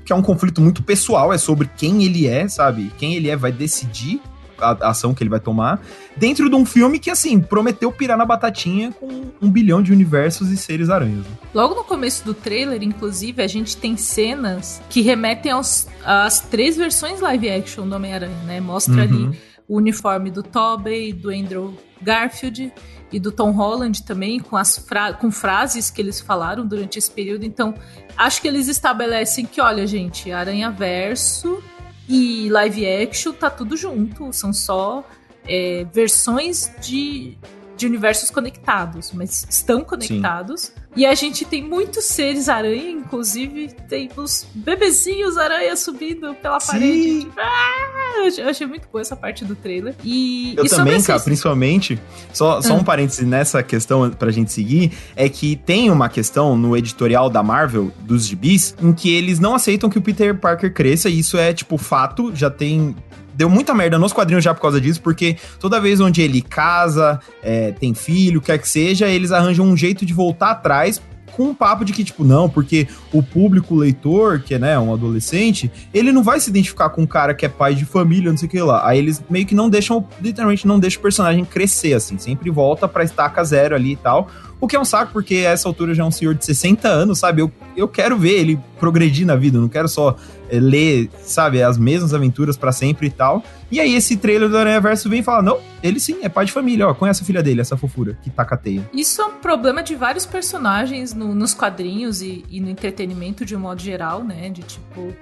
que é um conflito muito pessoal, é sobre quem ele é, sabe? Quem ele é vai decidir a, ação que ele vai tomar, dentro de um filme que, assim, prometeu pirar na batatinha com um bilhão de universos e seres aranhas. Né? Logo no começo do trailer, inclusive, a gente tem cenas que remetem aos, às três versões live action do Homem-Aranha, né? Mostra uhum. ali o uniforme do Tobey, do Andrew Garfield e do Tom Holland também, com, as fra com frases que eles falaram durante esse período. Então, acho que eles estabelecem que, olha, gente, Aranha Verso e live action tá tudo junto, são só é, versões de, de universos conectados, mas estão conectados. Sim. E a gente tem muitos seres aranha, inclusive tem os bebezinhos aranha subindo pela Sim. parede. Ah, eu achei muito boa essa parte do trailer. E, eu e também, cara, principalmente, só, só um ah. parêntese nessa questão pra gente seguir, é que tem uma questão no editorial da Marvel, dos gibis, em que eles não aceitam que o Peter Parker cresça, e isso é, tipo, fato, já tem deu muita merda nos quadrinhos já por causa disso, porque toda vez onde ele casa, é, tem filho, quer que seja, eles arranjam um jeito de voltar atrás com um papo de que, tipo, não, porque o público leitor, que é, né, um adolescente, ele não vai se identificar com um cara que é pai de família, não sei o que lá. Aí eles meio que não deixam, literalmente não deixam o personagem crescer, assim, sempre volta pra estaca zero ali e tal. O que é um saco, porque a essa altura já é um senhor de 60 anos, sabe? Eu, eu quero ver ele progredir na vida, não quero só ler, sabe, as mesmas aventuras para sempre e tal. E aí esse trailer do Aranha Verso vem e fala: não, ele sim, é pai de família, ó, conhece a filha dele, essa fofura, que taca a teia. Isso é um problema de vários personagens no, nos quadrinhos e, e no entretenimento de um modo geral, né? De tipo,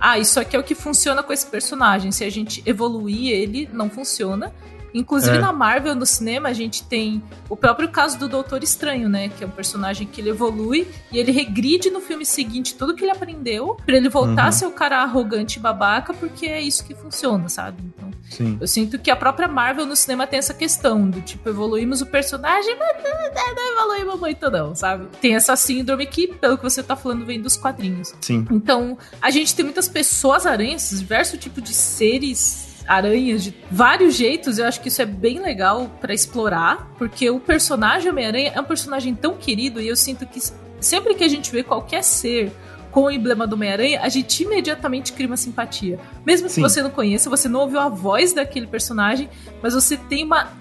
ah, isso aqui é o que funciona com esse personagem. Se a gente evoluir ele, não funciona. Inclusive é. na Marvel, no cinema, a gente tem o próprio caso do Doutor Estranho, né? Que é um personagem que ele evolui e ele regride no filme seguinte tudo que ele aprendeu para ele voltar uhum. a ser o cara arrogante e babaca, porque é isso que funciona, sabe? Então, Sim. eu sinto que a própria Marvel no cinema tem essa questão do tipo, evoluímos o personagem, mas não evoluímos muito, não, sabe? Tem essa síndrome que, pelo que você tá falando, vem dos quadrinhos. Sim. Então, a gente tem muitas pessoas aranhas, diversos tipos de seres aranhas de vários jeitos. Eu acho que isso é bem legal para explorar, porque o personagem Homem-Aranha é um personagem tão querido e eu sinto que sempre que a gente vê qualquer ser com o emblema do Homem-Aranha, a gente imediatamente cria uma simpatia. Mesmo que Sim. você não conheça, você não ouviu a voz daquele personagem, mas você tem uma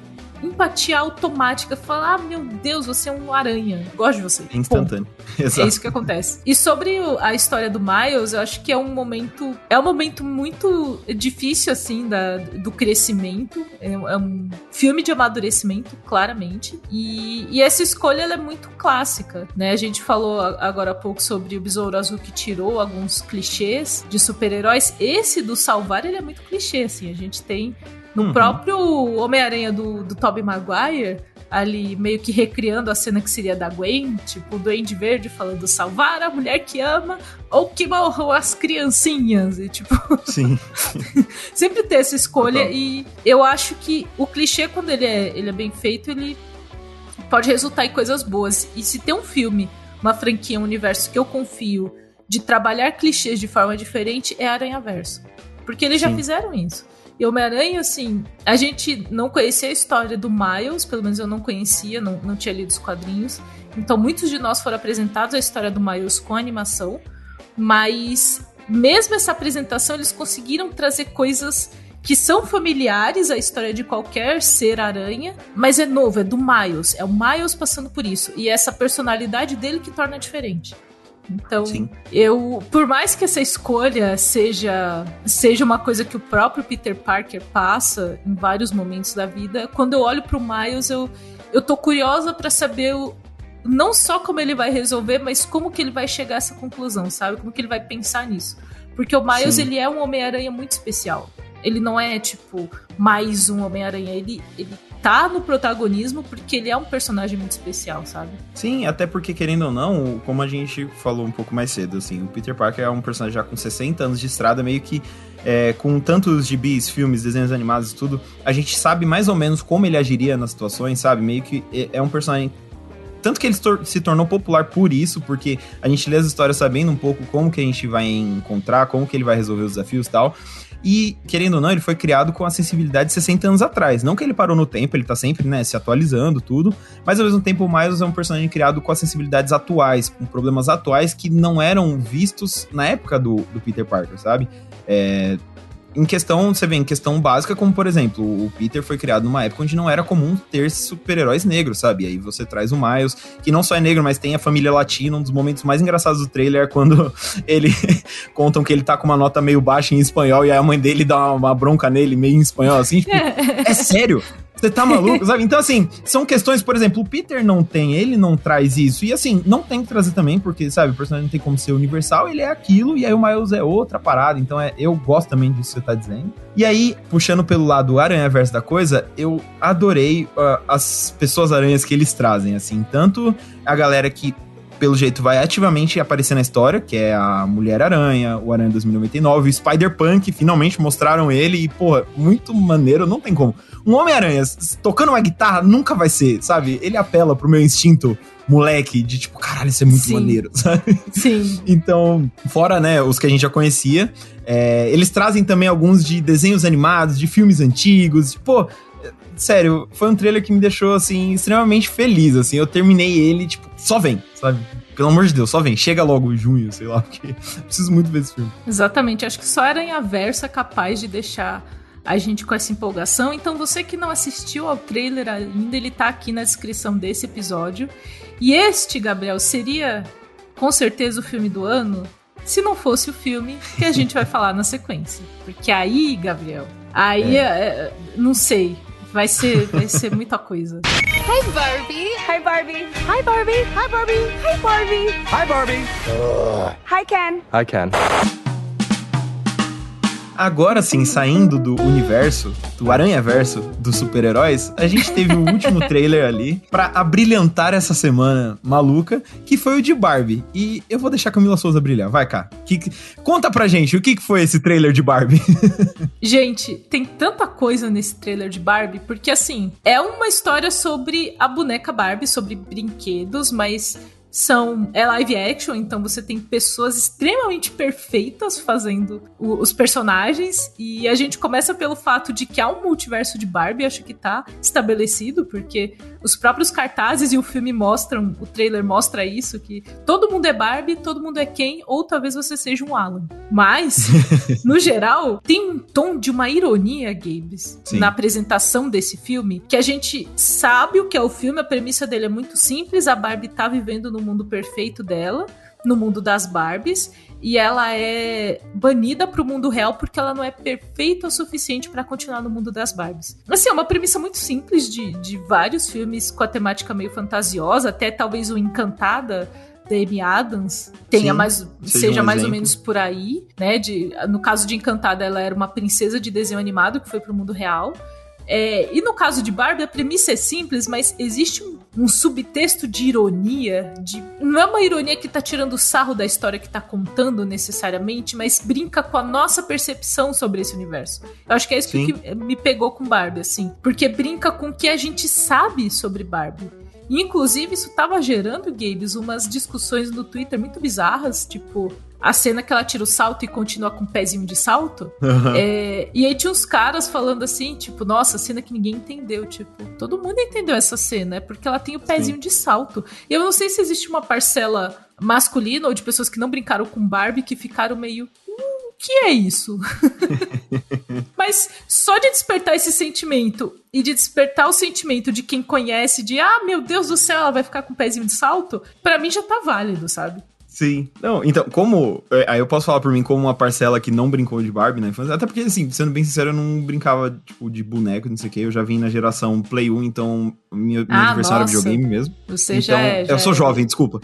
empatia automática. Falar, ah, meu Deus, você é um aranha. Gosto de você. Instantâneo. Exato. É isso que acontece. E sobre a história do Miles, eu acho que é um momento. É um momento muito difícil, assim, da, do crescimento. É, é um filme de amadurecimento, claramente. E, e essa escolha é muito clássica, né? A gente falou agora há pouco sobre o Besouro Azul que tirou alguns clichês de super-heróis. Esse do salvar, ele é muito clichê, assim. A gente tem no uhum. próprio Homem-Aranha do, do Tobey Maguire, ali meio que recriando a cena que seria da Gwen, tipo o Duende Verde falando salvar a mulher que ama ou que morram as criancinhas e tipo sim. sempre ter essa escolha e eu acho que o clichê quando ele é, ele é bem feito ele pode resultar em coisas boas. E se tem um filme uma franquia um universo que eu confio de trabalhar clichês de forma diferente é Aranha Verso porque eles sim. já fizeram isso e Homem-Aranha, assim, a gente não conhecia a história do Miles, pelo menos eu não conhecia, não, não tinha lido os quadrinhos. Então, muitos de nós foram apresentados a história do Miles com animação, mas mesmo essa apresentação, eles conseguiram trazer coisas que são familiares à história de qualquer ser aranha, mas é novo, é do Miles, é o Miles passando por isso, e é essa personalidade dele que torna diferente. Então, Sim. eu, por mais que essa escolha seja seja uma coisa que o próprio Peter Parker passa em vários momentos da vida, quando eu olho pro Miles, eu eu tô curiosa para saber o, não só como ele vai resolver, mas como que ele vai chegar a essa conclusão, sabe? Como que ele vai pensar nisso. Porque o Miles, Sim. ele é um Homem-Aranha muito especial. Ele não é, tipo, mais um Homem-Aranha. Ele, ele tá no protagonismo porque ele é um personagem muito especial, sabe? Sim, até porque, querendo ou não, como a gente falou um pouco mais cedo, assim, o Peter Parker é um personagem já com 60 anos de estrada, meio que é, com tantos gibis, filmes, desenhos animados e tudo, a gente sabe mais ou menos como ele agiria nas situações, sabe? Meio que é, é um personagem tanto que ele se tornou popular por isso, porque a gente lê as histórias sabendo um pouco como que a gente vai encontrar, como que ele vai resolver os desafios e tal. E, querendo ou não, ele foi criado com a sensibilidade de 60 anos atrás. Não que ele parou no tempo, ele tá sempre, né, se atualizando, tudo. Mas, ao mesmo tempo, o Miles é um personagem criado com as sensibilidades atuais, com problemas atuais que não eram vistos na época do, do Peter Parker, sabe? É, em questão, você vê, em questão básica, como por exemplo, o Peter foi criado numa época onde não era comum ter super-heróis negros, sabe? E aí você traz o Miles, que não só é negro, mas tem a família latina. Um dos momentos mais engraçados do trailer é quando ele contam que ele tá com uma nota meio baixa em espanhol e aí a mãe dele dá uma, uma bronca nele meio em espanhol, assim. Tipo, é sério? Você tá maluco, sabe? Então, assim, são questões, por exemplo, o Peter não tem, ele não traz isso. E assim, não tem que trazer também, porque, sabe, o personagem não tem como ser universal, ele é aquilo, e aí o Miles é outra parada. Então, é, eu gosto também disso que você tá dizendo. E aí, puxando pelo lado aranha verso da coisa, eu adorei uh, as pessoas aranhas que eles trazem, assim. Tanto a galera que pelo jeito, vai ativamente aparecer na história, que é a Mulher-Aranha, o Aranha 2099, o Spider-Punk, finalmente mostraram ele e, porra, muito maneiro, não tem como. Um Homem-Aranha tocando uma guitarra nunca vai ser, sabe? Ele apela pro meu instinto moleque de tipo, caralho, isso é muito Sim. maneiro, sabe? Sim. Então, fora, né, os que a gente já conhecia, é, eles trazem também alguns de desenhos animados, de filmes antigos, pô, sério, foi um trailer que me deixou, assim, extremamente feliz, assim. Eu terminei ele, tipo, só vem, sabe? Pelo amor de Deus, só vem. Chega logo em junho, sei lá, porque preciso muito ver esse filme. Exatamente, acho que só Aranha Verso é capaz de deixar a gente com essa empolgação. Então, você que não assistiu ao trailer ainda, ele tá aqui na descrição desse episódio. E este, Gabriel, seria com certeza o filme do ano, se não fosse o filme que a gente vai falar na sequência. Porque aí, Gabriel, aí é. É, não sei. Vai ser, vai ser muita coisa. Hi Barbie. Hi Barbie. Hi Barbie. Hi Barbie. Hi Barbie. Hi Barbie. Hi Ken. Hi Ken. Agora sim, saindo do universo, do Aranha-Verso, dos super-heróis, a gente teve o último trailer ali para abrilhantar essa semana maluca, que foi o de Barbie. E eu vou deixar a Camila Souza brilhar. Vai cá. Que, conta pra gente, o que, que foi esse trailer de Barbie? gente, tem tanta coisa nesse trailer de Barbie, porque assim, é uma história sobre a boneca Barbie, sobre brinquedos, mas são é live action, então você tem pessoas extremamente perfeitas fazendo o, os personagens e a gente começa pelo fato de que há um multiverso de Barbie, acho que tá estabelecido, porque os próprios cartazes e o filme mostram, o trailer mostra isso que todo mundo é Barbie, todo mundo é quem, ou talvez você seja um Alan. Mas, no geral, tem um tom de uma ironia, Gabes, Sim. na apresentação desse filme, que a gente sabe o que é o filme, a premissa dele é muito simples, a Barbie tá vivendo no mundo perfeito dela, no mundo das Barbies, e ela é banida pro mundo real porque ela não é perfeita o suficiente para continuar no mundo das Barbies. Assim, é uma premissa muito simples de, de vários filmes com a temática meio fantasiosa, até talvez o Encantada da Amy Adams tenha Sim, mais seja, um mais exemplo. ou menos por aí, né? De, no caso de Encantada, ela era uma princesa de desenho animado que foi pro mundo real. É, e no caso de Barbie, a premissa é simples, mas existe um, um, subtexto de ironia. De, não é uma ironia que tá tirando sarro da história que tá contando necessariamente, mas brinca com a nossa percepção sobre esse universo. Eu acho que é isso Sim. que me pegou com Barbie, assim. Porque brinca com o que a gente sabe sobre Barbie. inclusive, isso tava gerando, Gabes, umas discussões no Twitter muito bizarras, tipo, a cena que ela tira o salto e continua com o um pezinho de salto. Uhum. É, e aí tinha uns caras falando assim, tipo, nossa, cena que ninguém entendeu. Tipo, todo mundo entendeu essa cena, é porque ela tem o pezinho Sim. de salto. E eu não sei se existe uma parcela masculina ou de pessoas que não brincaram com Barbie que ficaram meio. Hum, o que é isso? Mas só de despertar esse sentimento e de despertar o sentimento de quem conhece, de ah, meu Deus do céu, ela vai ficar com o pezinho de salto, para mim já tá válido, sabe? Sim. Não, então, como. É, aí eu posso falar por mim como uma parcela que não brincou de Barbie na infância. Até porque, assim, sendo bem sincero, eu não brincava, tipo, de boneco, não sei o quê. Eu já vim na geração Play 1, então minha, minha ah, diversão era videogame mesmo. Você então, já é. Já eu sou jovem, desculpa.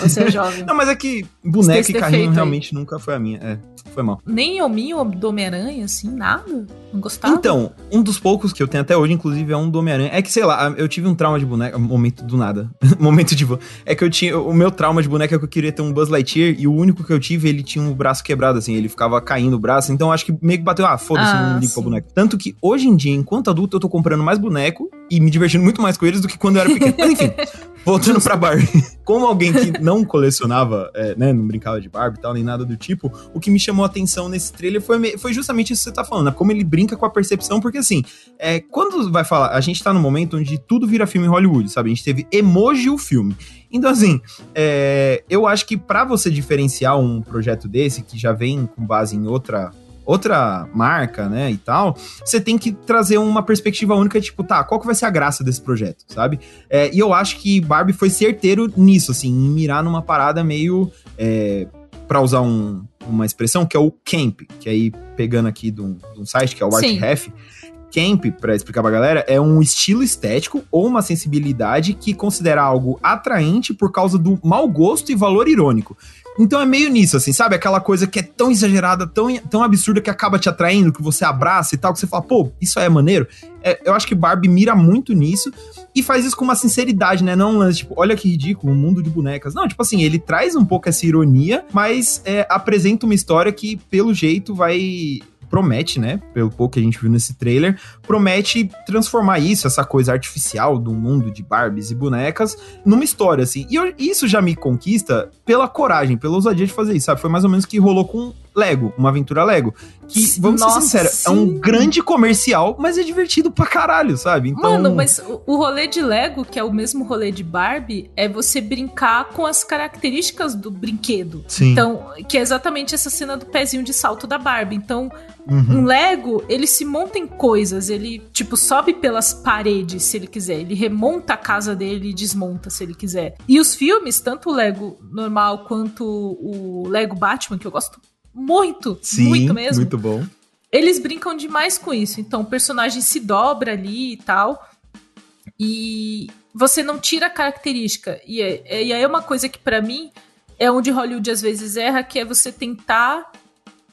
Você é jovem. não, mas é que boneco e carrinho realmente nunca foi a minha. É, foi mal. Nem o meu do Homem-Aranha, assim, nada? Não gostava? Então, um dos poucos que eu tenho até hoje, inclusive, é um do Homem-Aranha. É que, sei lá, eu tive um trauma de boneca. Momento do nada. momento de. É que eu tinha. O meu trauma de boneca é que eu queria ter um Buzz Lightyear e o único que eu tive, ele tinha um braço quebrado, assim, ele ficava caindo o braço, então acho que meio que bateu, ah, foda-se, ah, não ligo pra boneco. Tanto que hoje em dia, enquanto adulto, eu tô comprando mais boneco e me divertindo muito mais com eles do que quando eu era pequeno. Mas enfim, voltando pra Barbie. Como alguém que não colecionava, é, né, não brincava de Barbie e tal, nem nada do tipo, o que me chamou a atenção nesse trailer foi, foi justamente isso que você tá falando, né? Como ele brinca com a percepção, porque assim, é, quando vai falar, a gente tá no momento onde tudo vira filme Hollywood, sabe? A gente teve emoji o filme. Então, assim, é, eu acho que para você diferenciar um projeto desse, que já vem com base em outra outra marca, né, e tal, você tem que trazer uma perspectiva única, tipo, tá, qual que vai ser a graça desse projeto, sabe? É, e eu acho que Barbie foi certeiro nisso, assim, em mirar numa parada meio, é, para usar um, uma expressão, que é o camp, que aí, pegando aqui de um, de um site, que é o Art Ref, camp, para explicar pra galera, é um estilo estético ou uma sensibilidade que considera algo atraente por causa do mau gosto e valor irônico. Então é meio nisso, assim, sabe? Aquela coisa que é tão exagerada, tão, tão absurda que acaba te atraindo, que você abraça e tal, que você fala, pô, isso é maneiro. É, eu acho que Barbie mira muito nisso e faz isso com uma sinceridade, né? Não tipo, olha que ridículo, um mundo de bonecas. Não, tipo assim, ele traz um pouco essa ironia, mas é, apresenta uma história que, pelo jeito, vai promete, né? Pelo pouco que a gente viu nesse trailer, promete transformar isso, essa coisa artificial do mundo de Barbies e bonecas, numa história, assim. E eu, isso já me conquista pela coragem, pela ousadia de fazer isso, sabe? Foi mais ou menos o que rolou com Lego, uma aventura Lego. Que, vamos Nossa, ser sinceros, é um grande comercial, mas é divertido pra caralho, sabe? Então... Mano, mas o, o rolê de Lego, que é o mesmo rolê de Barbie, é você brincar com as características do brinquedo. Sim. Então, que é exatamente essa cena do pezinho de salto da Barbie. Então, Uhum. Um Lego, ele se monta em coisas, ele, tipo, sobe pelas paredes se ele quiser, ele remonta a casa dele e desmonta se ele quiser. E os filmes, tanto o Lego normal quanto o Lego Batman, que eu gosto muito, Sim, muito mesmo. Muito bom. Eles brincam demais com isso. Então o personagem se dobra ali e tal. E você não tira a característica. E, é, e aí é uma coisa que para mim é onde Hollywood às vezes erra, que é você tentar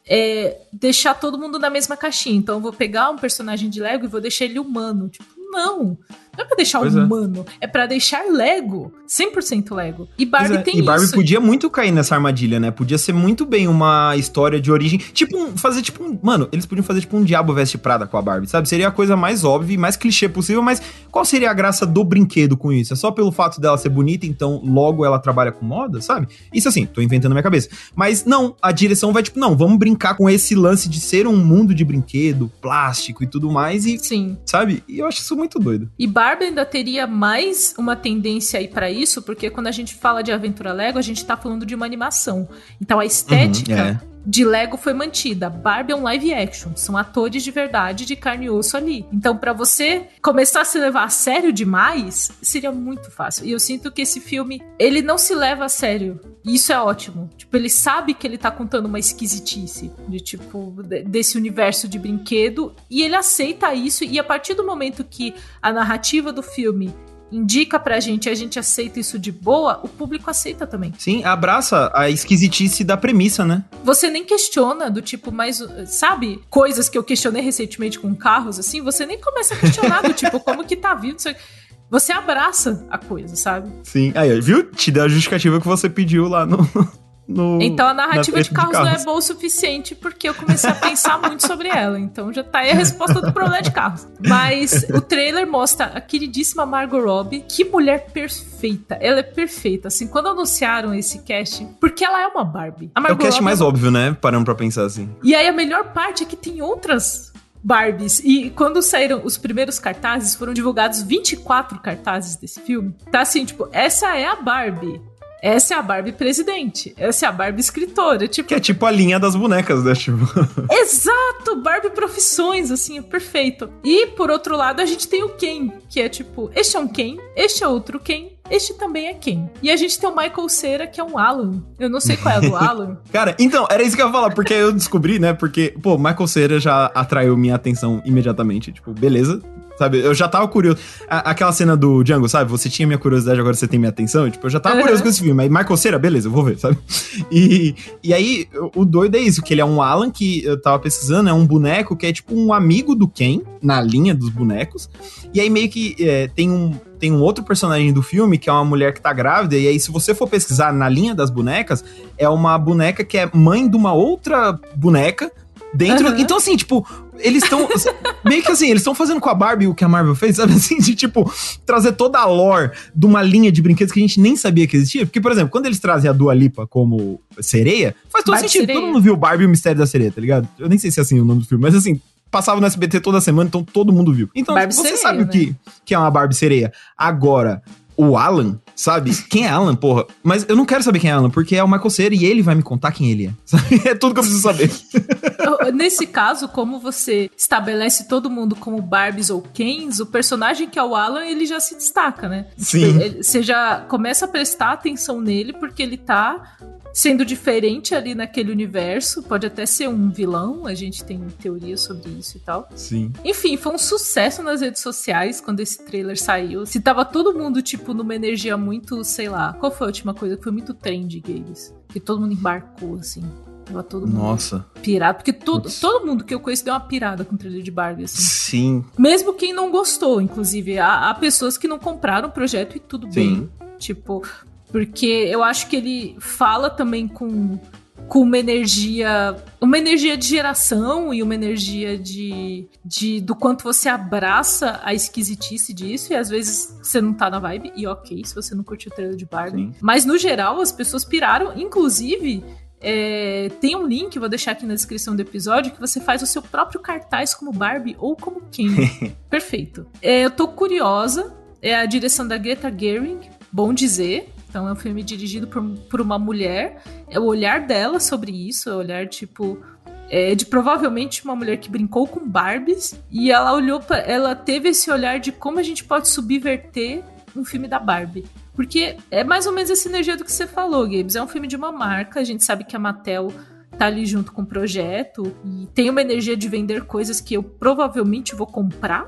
é, deixar todo mundo na mesma caixinha. Então eu vou pegar um personagem de Lego e vou deixar ele humano. Tipo, não. Não é pra deixar pois é. humano, é, é para deixar Lego, 100% Lego. E Barbie é. tem isso. E Barbie podia muito cair nessa armadilha, né? Podia ser muito bem uma história de origem, tipo um, fazer tipo um, mano, eles podiam fazer tipo um Diabo Veste Prada com a Barbie, sabe? Seria a coisa mais óbvia e mais clichê possível, mas qual seria a graça do brinquedo com isso? É só pelo fato dela ser bonita, então logo ela trabalha com moda, sabe? Isso assim, tô inventando na minha cabeça. Mas não, a direção vai tipo, não, vamos brincar com esse lance de ser um mundo de brinquedo, plástico e tudo mais e Sim. Sabe? E eu acho isso muito doido. E Barbie ainda teria mais uma tendência aí para isso, porque quando a gente fala de aventura Lego, a gente tá falando de uma animação. Então a estética uhum, é de Lego foi mantida. Barbie é um live action, são atores de verdade, de carne e osso ali. Então, para você começar a se levar a sério demais, seria muito fácil. E eu sinto que esse filme, ele não se leva a sério. E isso é ótimo. Tipo, ele sabe que ele tá contando uma esquisitice de tipo desse universo de brinquedo e ele aceita isso e a partir do momento que a narrativa do filme indica pra gente e a gente aceita isso de boa, o público aceita também. Sim, abraça a esquisitice da premissa, né? Você nem questiona do tipo, mas sabe, coisas que eu questionei recentemente com carros, assim, você nem começa a questionar do tipo, como que tá vindo isso você abraça a coisa, sabe? Sim. Aí, viu? Te deu a justificativa que você pediu lá no, no, então a narrativa de carros, de carros, não é boa o suficiente porque eu comecei a pensar muito sobre ela. Então já tá aí a resposta do problema de carros. Mas o trailer mostra a queridíssima Margot Robbie. Que mulher perfeita. Ela é perfeita. Assim, quando anunciaram esse casting, porque ela é uma Barbie. é o casting Robbie, mais óbvio, né? Parando pra pensar assim. E aí a melhor parte é que tem outras Barbies. E quando saíram os primeiros cartazes, foram divulgados 24 cartazes desse filme. Tá assim, tipo, essa é a Barbie. Essa é a Barbie presidente. Essa é a Barbie escritora. Tipo... Que é tipo a linha das bonecas, né? Tipo... Exato! Barbie profissões, assim, é perfeito. E, por outro lado, a gente tem o Ken, que é tipo, este é um Ken, este é outro Ken, este também é Ken. E a gente tem o Michael Cera, que é um Alan. Eu não sei qual é o do Alan. Cara, então, era isso que eu ia falar, porque eu descobri, né? Porque, pô, Michael Cera já atraiu minha atenção imediatamente. Tipo, beleza, sabe? Eu já tava curioso. A, aquela cena do Django, sabe? Você tinha minha curiosidade, agora você tem minha atenção. Tipo, eu já tava uhum. curioso com esse filme. Mas Michael Cera, beleza, eu vou ver, sabe? E, e aí, o doido é isso, que ele é um Alan que eu tava pesquisando, é um boneco que é tipo um amigo do Ken, na linha dos bonecos. E aí meio que é, tem um tem um outro personagem do filme que é uma mulher que tá grávida, e aí, se você for pesquisar na linha das bonecas, é uma boneca que é mãe de uma outra boneca dentro. Uhum. Então, assim, tipo, eles estão. meio que assim, eles estão fazendo com a Barbie o que a Marvel fez, sabe? Assim, de tipo, trazer toda a lore de uma linha de brinquedos que a gente nem sabia que existia. Porque, por exemplo, quando eles trazem a Dua Lipa como sereia, faz todo Barbie sentido. Sereia. Todo mundo viu Barbie e o Mistério da Sereia, tá ligado? Eu nem sei se é assim o nome do filme, mas assim, passava no SBT toda semana, então todo mundo viu. Então, Barbie você sereia, sabe o né? que, que é uma Barbie sereia. Agora, o Alan, sabe? Quem é Alan, porra? Mas eu não quero saber quem é Alan, porque é o Michael Cera e ele vai me contar quem ele é. Sabe? É tudo que eu preciso saber. Nesse caso, como você estabelece todo mundo como Barbies ou Kens, o personagem que é o Alan, ele já se destaca, né? Sim. Você já começa a prestar atenção nele porque ele tá sendo diferente ali naquele universo. Pode até ser um vilão, a gente tem teorias sobre isso e tal. Sim. Enfim, foi um sucesso nas redes sociais quando esse trailer saiu. Se tava todo mundo, tipo, numa energia muito, sei lá. Qual foi a última coisa que foi muito trend, games? Que todo mundo embarcou, assim. Tava todo mundo Nossa. pirado. Porque todo, todo mundo que eu conheço deu uma pirada com o trailer de Barbie, assim. Sim. Mesmo quem não gostou, inclusive. Há, há pessoas que não compraram o projeto e tudo Sim. bem. Tipo, porque eu acho que ele fala também com, com uma energia. Uma energia de geração e uma energia de, de. do quanto você abraça a esquisitice disso. E às vezes você não tá na vibe. E ok, se você não curtiu o trailer de Barbie. Sim. Mas no geral, as pessoas piraram. Inclusive. É, tem um link, vou deixar aqui na descrição do episódio, que você faz o seu próprio cartaz como Barbie ou como Ken. Perfeito. É, eu tô curiosa. É a direção da Greta Gerwig, bom dizer. Então é um filme dirigido por, por uma mulher. É o olhar dela sobre isso, é o olhar tipo é, de provavelmente uma mulher que brincou com Barbies e ela olhou para ela teve esse olhar de como a gente pode subverter um filme da Barbie. Porque é mais ou menos essa energia do que você falou, Gabes. É um filme de uma marca, a gente sabe que a Mattel tá ali junto com o projeto e tem uma energia de vender coisas que eu provavelmente vou comprar.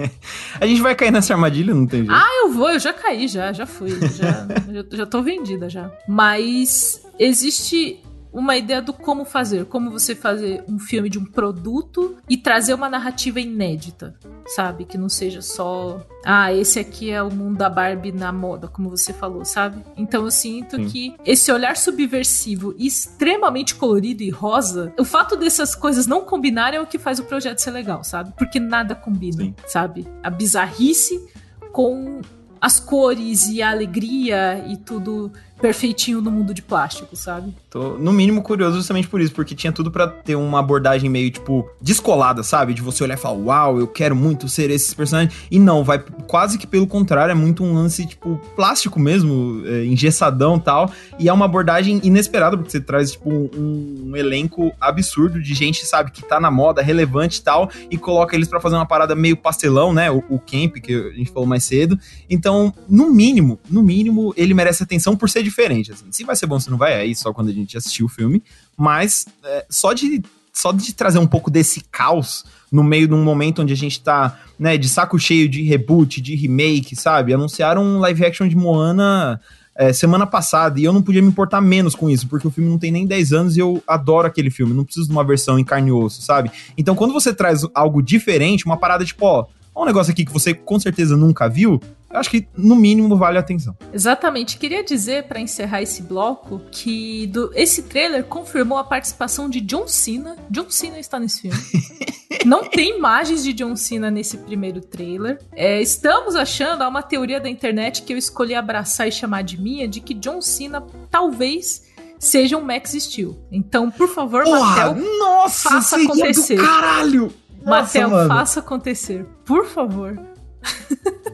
a gente vai cair nessa armadilha, não tem jeito. Ah, eu vou, eu já caí, já, já fui, já, já, já tô vendida já. Mas existe uma ideia do como fazer, como você fazer um filme de um produto e trazer uma narrativa inédita, sabe? Que não seja só, ah, esse aqui é o mundo da Barbie na moda, como você falou, sabe? Então eu sinto Sim. que esse olhar subversivo extremamente colorido e rosa, o fato dessas coisas não combinarem é o que faz o projeto ser legal, sabe? Porque nada combina, Sim. sabe? A bizarrice com as cores e a alegria e tudo perfeitinho no mundo de plástico, sabe? Tô, no mínimo, curioso justamente por isso, porque tinha tudo para ter uma abordagem meio, tipo, descolada, sabe? De você olhar e falar, uau, eu quero muito ser esses personagens. E não, vai quase que pelo contrário, é muito um lance, tipo, plástico mesmo, é, engessadão tal. E é uma abordagem inesperada, porque você traz, tipo, um, um, elenco absurdo de gente, sabe, que tá na moda, relevante e tal, e coloca eles para fazer uma parada meio pastelão, né? O, o camp, que a gente falou mais cedo. Então, no mínimo, no mínimo, ele merece atenção por ser diferente, assim. Se vai ser bom, se não vai, é isso só quando a gente assistiu o filme. Mas é, só de só de trazer um pouco desse caos no meio de um momento onde a gente tá, né, de saco cheio de reboot, de remake, sabe? Anunciaram um live action de Moana é, semana passada e eu não podia me importar menos com isso, porque o filme não tem nem 10 anos e eu adoro aquele filme, não preciso de uma versão em carne e osso, sabe? Então quando você traz algo diferente, uma parada tipo, ó, um negócio aqui que você com certeza nunca viu, acho que no mínimo vale a atenção. Exatamente. Queria dizer para encerrar esse bloco que do, esse trailer confirmou a participação de John Cena. John Cena está nesse filme. Não tem imagens de John Cena nesse primeiro trailer. É, estamos achando, há uma teoria da internet que eu escolhi abraçar e chamar de minha, de que John Cena talvez seja um Max Steel. Então, por favor, Porra, Mattel, nossa, faça acontecer. Do caralho! Mattel, faça acontecer. Por favor.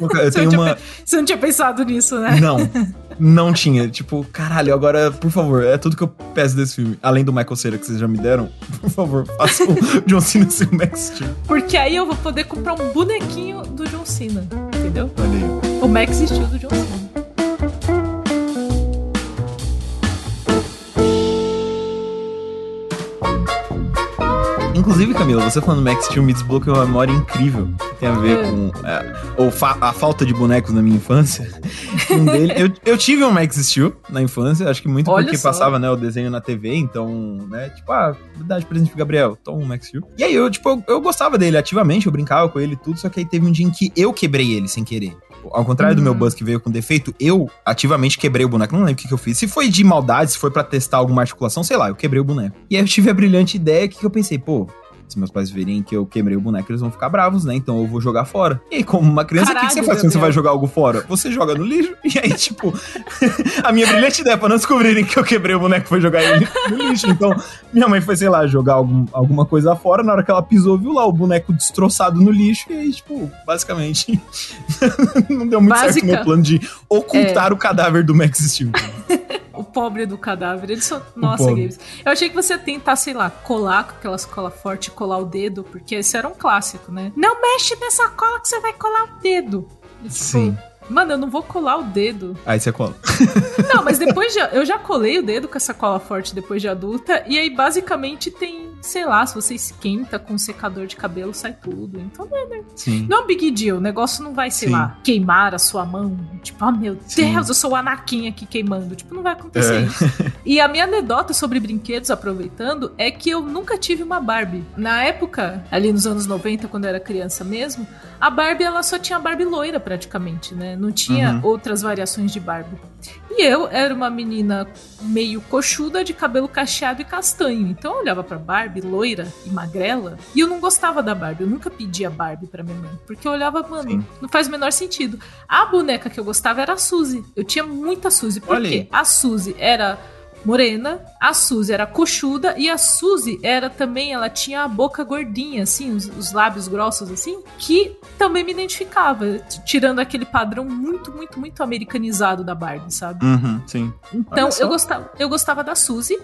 Eu tenho você, uma... não você não tinha pensado nisso, né? Não. Não tinha. Tipo, caralho, agora, por favor, é tudo que eu peço desse filme. Além do Michael Cera que vocês já me deram, por favor, faça o John Cena ser o Max Steel. Porque aí eu vou poder comprar um bonequinho do John Cena, entendeu? Olha aí. O Max Steel do John Cena. Inclusive, Camila, você falando Max Steel me desbloqueou uma memória incrível que tem a ver é. com é, ou fa a falta de bonecos na minha infância. um dele, eu, eu tive um Max Steel na infância, acho que muito Olha porque só. passava né, o desenho na TV, então, né, tipo, ah, dá de presente pro Gabriel, toma um Max Steel. E aí eu, tipo, eu, eu gostava dele ativamente, eu brincava com ele e tudo, só que aí teve um dia em que eu quebrei ele sem querer. Ao contrário do meu uhum. Buzz que veio com defeito, eu ativamente quebrei o boneco. Não lembro o que, que eu fiz. Se foi de maldade, se foi para testar alguma articulação, sei lá, eu quebrei o boneco. E aí eu tive a brilhante ideia que eu pensei, pô, se meus pais verem que eu quebrei o boneco, eles vão ficar bravos, né? Então eu vou jogar fora. E aí, como uma criança, o que, que, você faz quando você vai jogar algo fora? Você joga no lixo. E aí, tipo, a minha brilhante ideia pra não descobrirem que eu quebrei o boneco foi jogar ele no lixo. Então, minha mãe foi, sei lá, jogar algum, alguma coisa fora. Na hora que ela pisou, viu lá o boneco destroçado no lixo. E aí, tipo, basicamente, não deu muito Básica. certo meu plano de ocultar é. o cadáver do Max Steel. o pobre do cadáver. Ele só. Nossa, Games. Eu achei que você ia tentar, sei lá, colar com aquela cola forte, colar o dedo, porque esse era um clássico, né? Não mexe nessa cola que você vai colar o dedo. Sim. Mano, eu não vou colar o dedo. Aí você cola. Não, mas depois de. Eu já colei o dedo com essa cola forte depois de adulta. E aí, basicamente, tem. Sei lá, se você esquenta com um secador de cabelo, sai tudo. Então, é, né? Sim. Não é um big deal. O negócio não vai, sei Sim. lá, queimar a sua mão. Tipo, ah, oh, meu Sim. Deus, eu sou o Anakin aqui queimando. Tipo, não vai acontecer é. isso. E a minha anedota sobre brinquedos, aproveitando, é que eu nunca tive uma Barbie. Na época, ali nos anos 90, quando eu era criança mesmo, a Barbie, ela só tinha Barbie loira, praticamente, né? Não tinha uhum. outras variações de Barbie. E eu era uma menina meio coxuda, de cabelo cacheado e castanho. Então eu olhava pra Barbie, loira e magrela, e eu não gostava da Barbie. Eu nunca pedia Barbie pra minha mãe. Porque eu olhava, mano, Sim. não faz o menor sentido. A boneca que eu gostava era a Suzy. Eu tinha muita Suzy. Por quê? A Suzy era morena, a Suzy era coxuda e a Suzy era também, ela tinha a boca gordinha, assim, os, os, lábios grossos, assim, que também me identificava, tirando aquele padrão muito, muito, muito americanizado da Barbie, sabe? Uhum, sim. Então eu gostava, eu gostava da Suzy,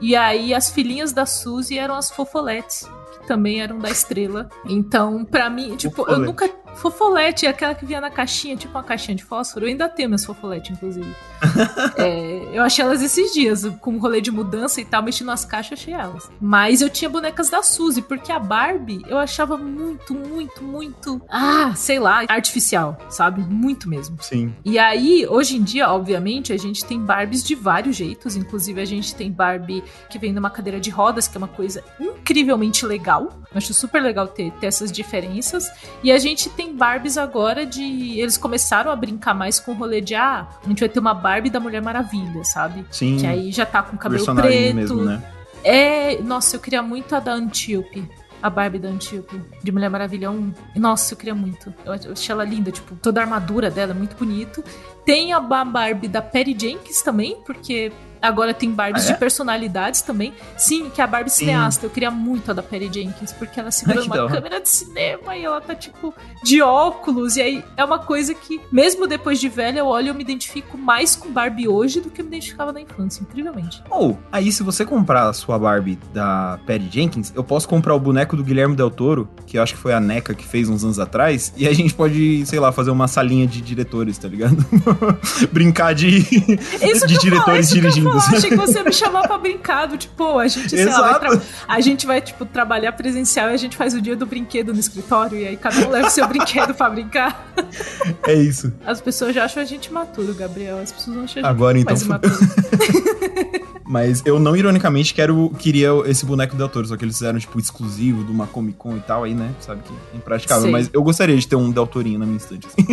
e aí as filhinhas da Suzy eram as fofoletes também eram da estrela. Então, para mim, tipo, eu nunca, Fofolete, aquela que vinha na caixinha, tipo uma caixinha de fósforo. Eu ainda tenho minhas fofolete, inclusive. é, eu achei elas esses dias, com um rolê de mudança e tal, mexi nas caixas, achei elas. Mas eu tinha bonecas da Suzy, porque a Barbie eu achava muito, muito, muito. Ah, sei lá, artificial, sabe? Muito mesmo. Sim. E aí, hoje em dia, obviamente, a gente tem Barbies de vários jeitos. Inclusive, a gente tem Barbie que vem numa cadeira de rodas, que é uma coisa incrivelmente legal. Eu acho super legal ter, ter essas diferenças. E a gente tem Barbies agora de. Eles começaram a brincar mais com o rolê de ah, a gente vai ter uma Barbie da Mulher Maravilha, sabe? Sim. Que aí já tá com cabelo preto. Mesmo, né? É. Nossa, eu queria muito a da Antíope a Barbie da Antíope, de Mulher Maravilha 1. Nossa, eu queria muito. Eu achei ela linda, tipo, toda a armadura dela é muito bonito. Tem a Barbie da Perry Jenkins também, porque Agora tem Barbies ah, é? de personalidades também. Sim, que é a Barbie Sim. cineasta. Eu queria muito a da Perry Jenkins, porque ela segura uma câmera de cinema e ela tá, tipo, de óculos. E aí é uma coisa que, mesmo depois de velha, eu olho e eu me identifico mais com Barbie hoje do que eu me identificava na infância, incrivelmente. Ou, oh, aí se você comprar a sua Barbie da Perry Jenkins, eu posso comprar o boneco do Guilherme Del Toro, que eu acho que foi a NECA que fez uns anos atrás, e a gente pode, sei lá, fazer uma salinha de diretores, tá ligado? Brincar de, de diretores dirigindo eu achei que você ia me chamar pra brincar, do, tipo, a gente, sei lá, vai a gente vai, tipo, trabalhar presencial e a gente faz o dia do brinquedo no escritório e aí cada um leva o seu brinquedo pra brincar. É isso. As pessoas já acham a gente maturo, Gabriel. As pessoas não acham a gente Agora, então. Mas eu não, ironicamente, quero queria esse boneco do Del só que eles fizeram, tipo, exclusivo de uma Comic Con e tal, aí, né? Sabe que é impraticável. Sei. Mas eu gostaria de ter um Del na minha estante. Assim.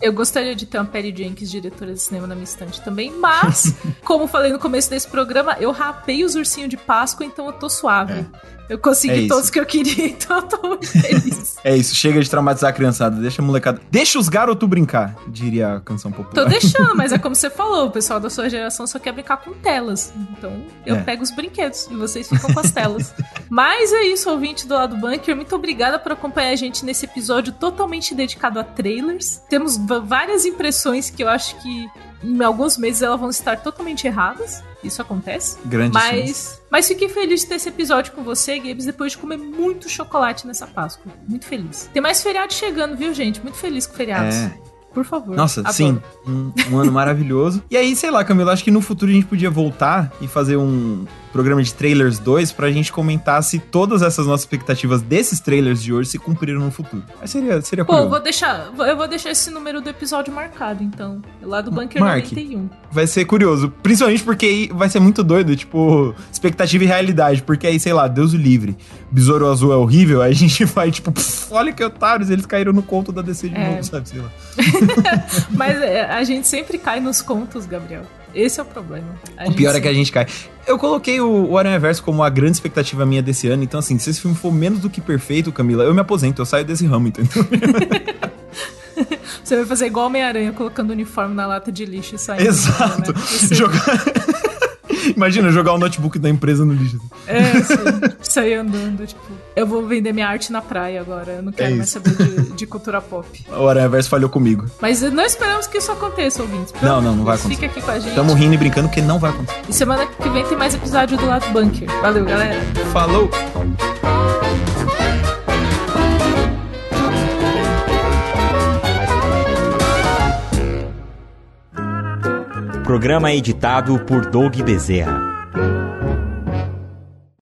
Eu gostaria de ter uma Perry Jenkins, diretora de cinema, na minha estante também. Mas, como falei no começo desse programa, eu rapei os ursinhos de Páscoa, então eu tô suave. É. Eu consegui é todos que eu queria, então eu tô muito feliz. é isso, chega de traumatizar a criançada, deixa a molecada. Deixa os garotos brincar, diria a canção popular. Tô deixando, mas é como você falou, o pessoal da sua geração só quer brincar com telas. Então eu é. pego os brinquedos e vocês ficam com as telas. mas é isso, ouvinte do lado bunker. Muito obrigada por acompanhar a gente nesse episódio totalmente dedicado a trailers. Temos várias impressões que eu acho que em alguns meses elas vão estar totalmente erradas. Isso acontece. Grande mas, mas fiquei feliz de ter esse episódio com você, Gabes, depois de comer muito chocolate nessa Páscoa. Muito feliz. Tem mais feriado chegando, viu, gente? Muito feliz com feriados. É. Por favor. Nossa, Adoro. sim. Um, um ano maravilhoso. E aí, sei lá, Camila, acho que no futuro a gente podia voltar e fazer um, programa de trailers 2 pra gente comentar se todas essas nossas expectativas desses trailers de hoje se cumpriram no futuro. Mas seria, seria Pô, curioso. vou deixar, eu vou deixar esse número do episódio marcado, então. Lá do Bunker Mark, 91. Vai ser curioso. Principalmente porque vai ser muito doido, tipo, expectativa e realidade. Porque aí, sei lá, Deus o livre. Besouro Azul é horrível, aí a gente vai, tipo, olha que otários, eles caíram no conto da DC de é. novo, sabe? Sei lá. Mas é, a gente sempre cai nos contos, Gabriel. Esse é o problema. A o pior é que a gente cai. Eu coloquei o, Aranha Verso como a grande expectativa minha desse ano, então assim, se esse filme for menos do que perfeito, Camila, eu me aposento, eu saio desse ramo, entendeu? Você vai fazer igual Homem-Aranha, colocando o uniforme na lata de lixo e saindo. Exato. Né? Jogar... Imagina jogar o notebook da empresa no lixo. É, sim. Sair andando, tipo. Eu vou vender minha arte na praia agora. Eu não quero é mais saber de, de, cultura pop. O Aranhaverso falhou comigo. Mas não esperamos que isso aconteça, ouvintes. Não, não, não vai acontecer. Fica aqui com a gente. Tamo rindo e brincando que não vai acontecer. E semana que vem tem mais episódio do Lado Bunker. Valeu, galera. Falou! Programa editado por Doug Bezerra.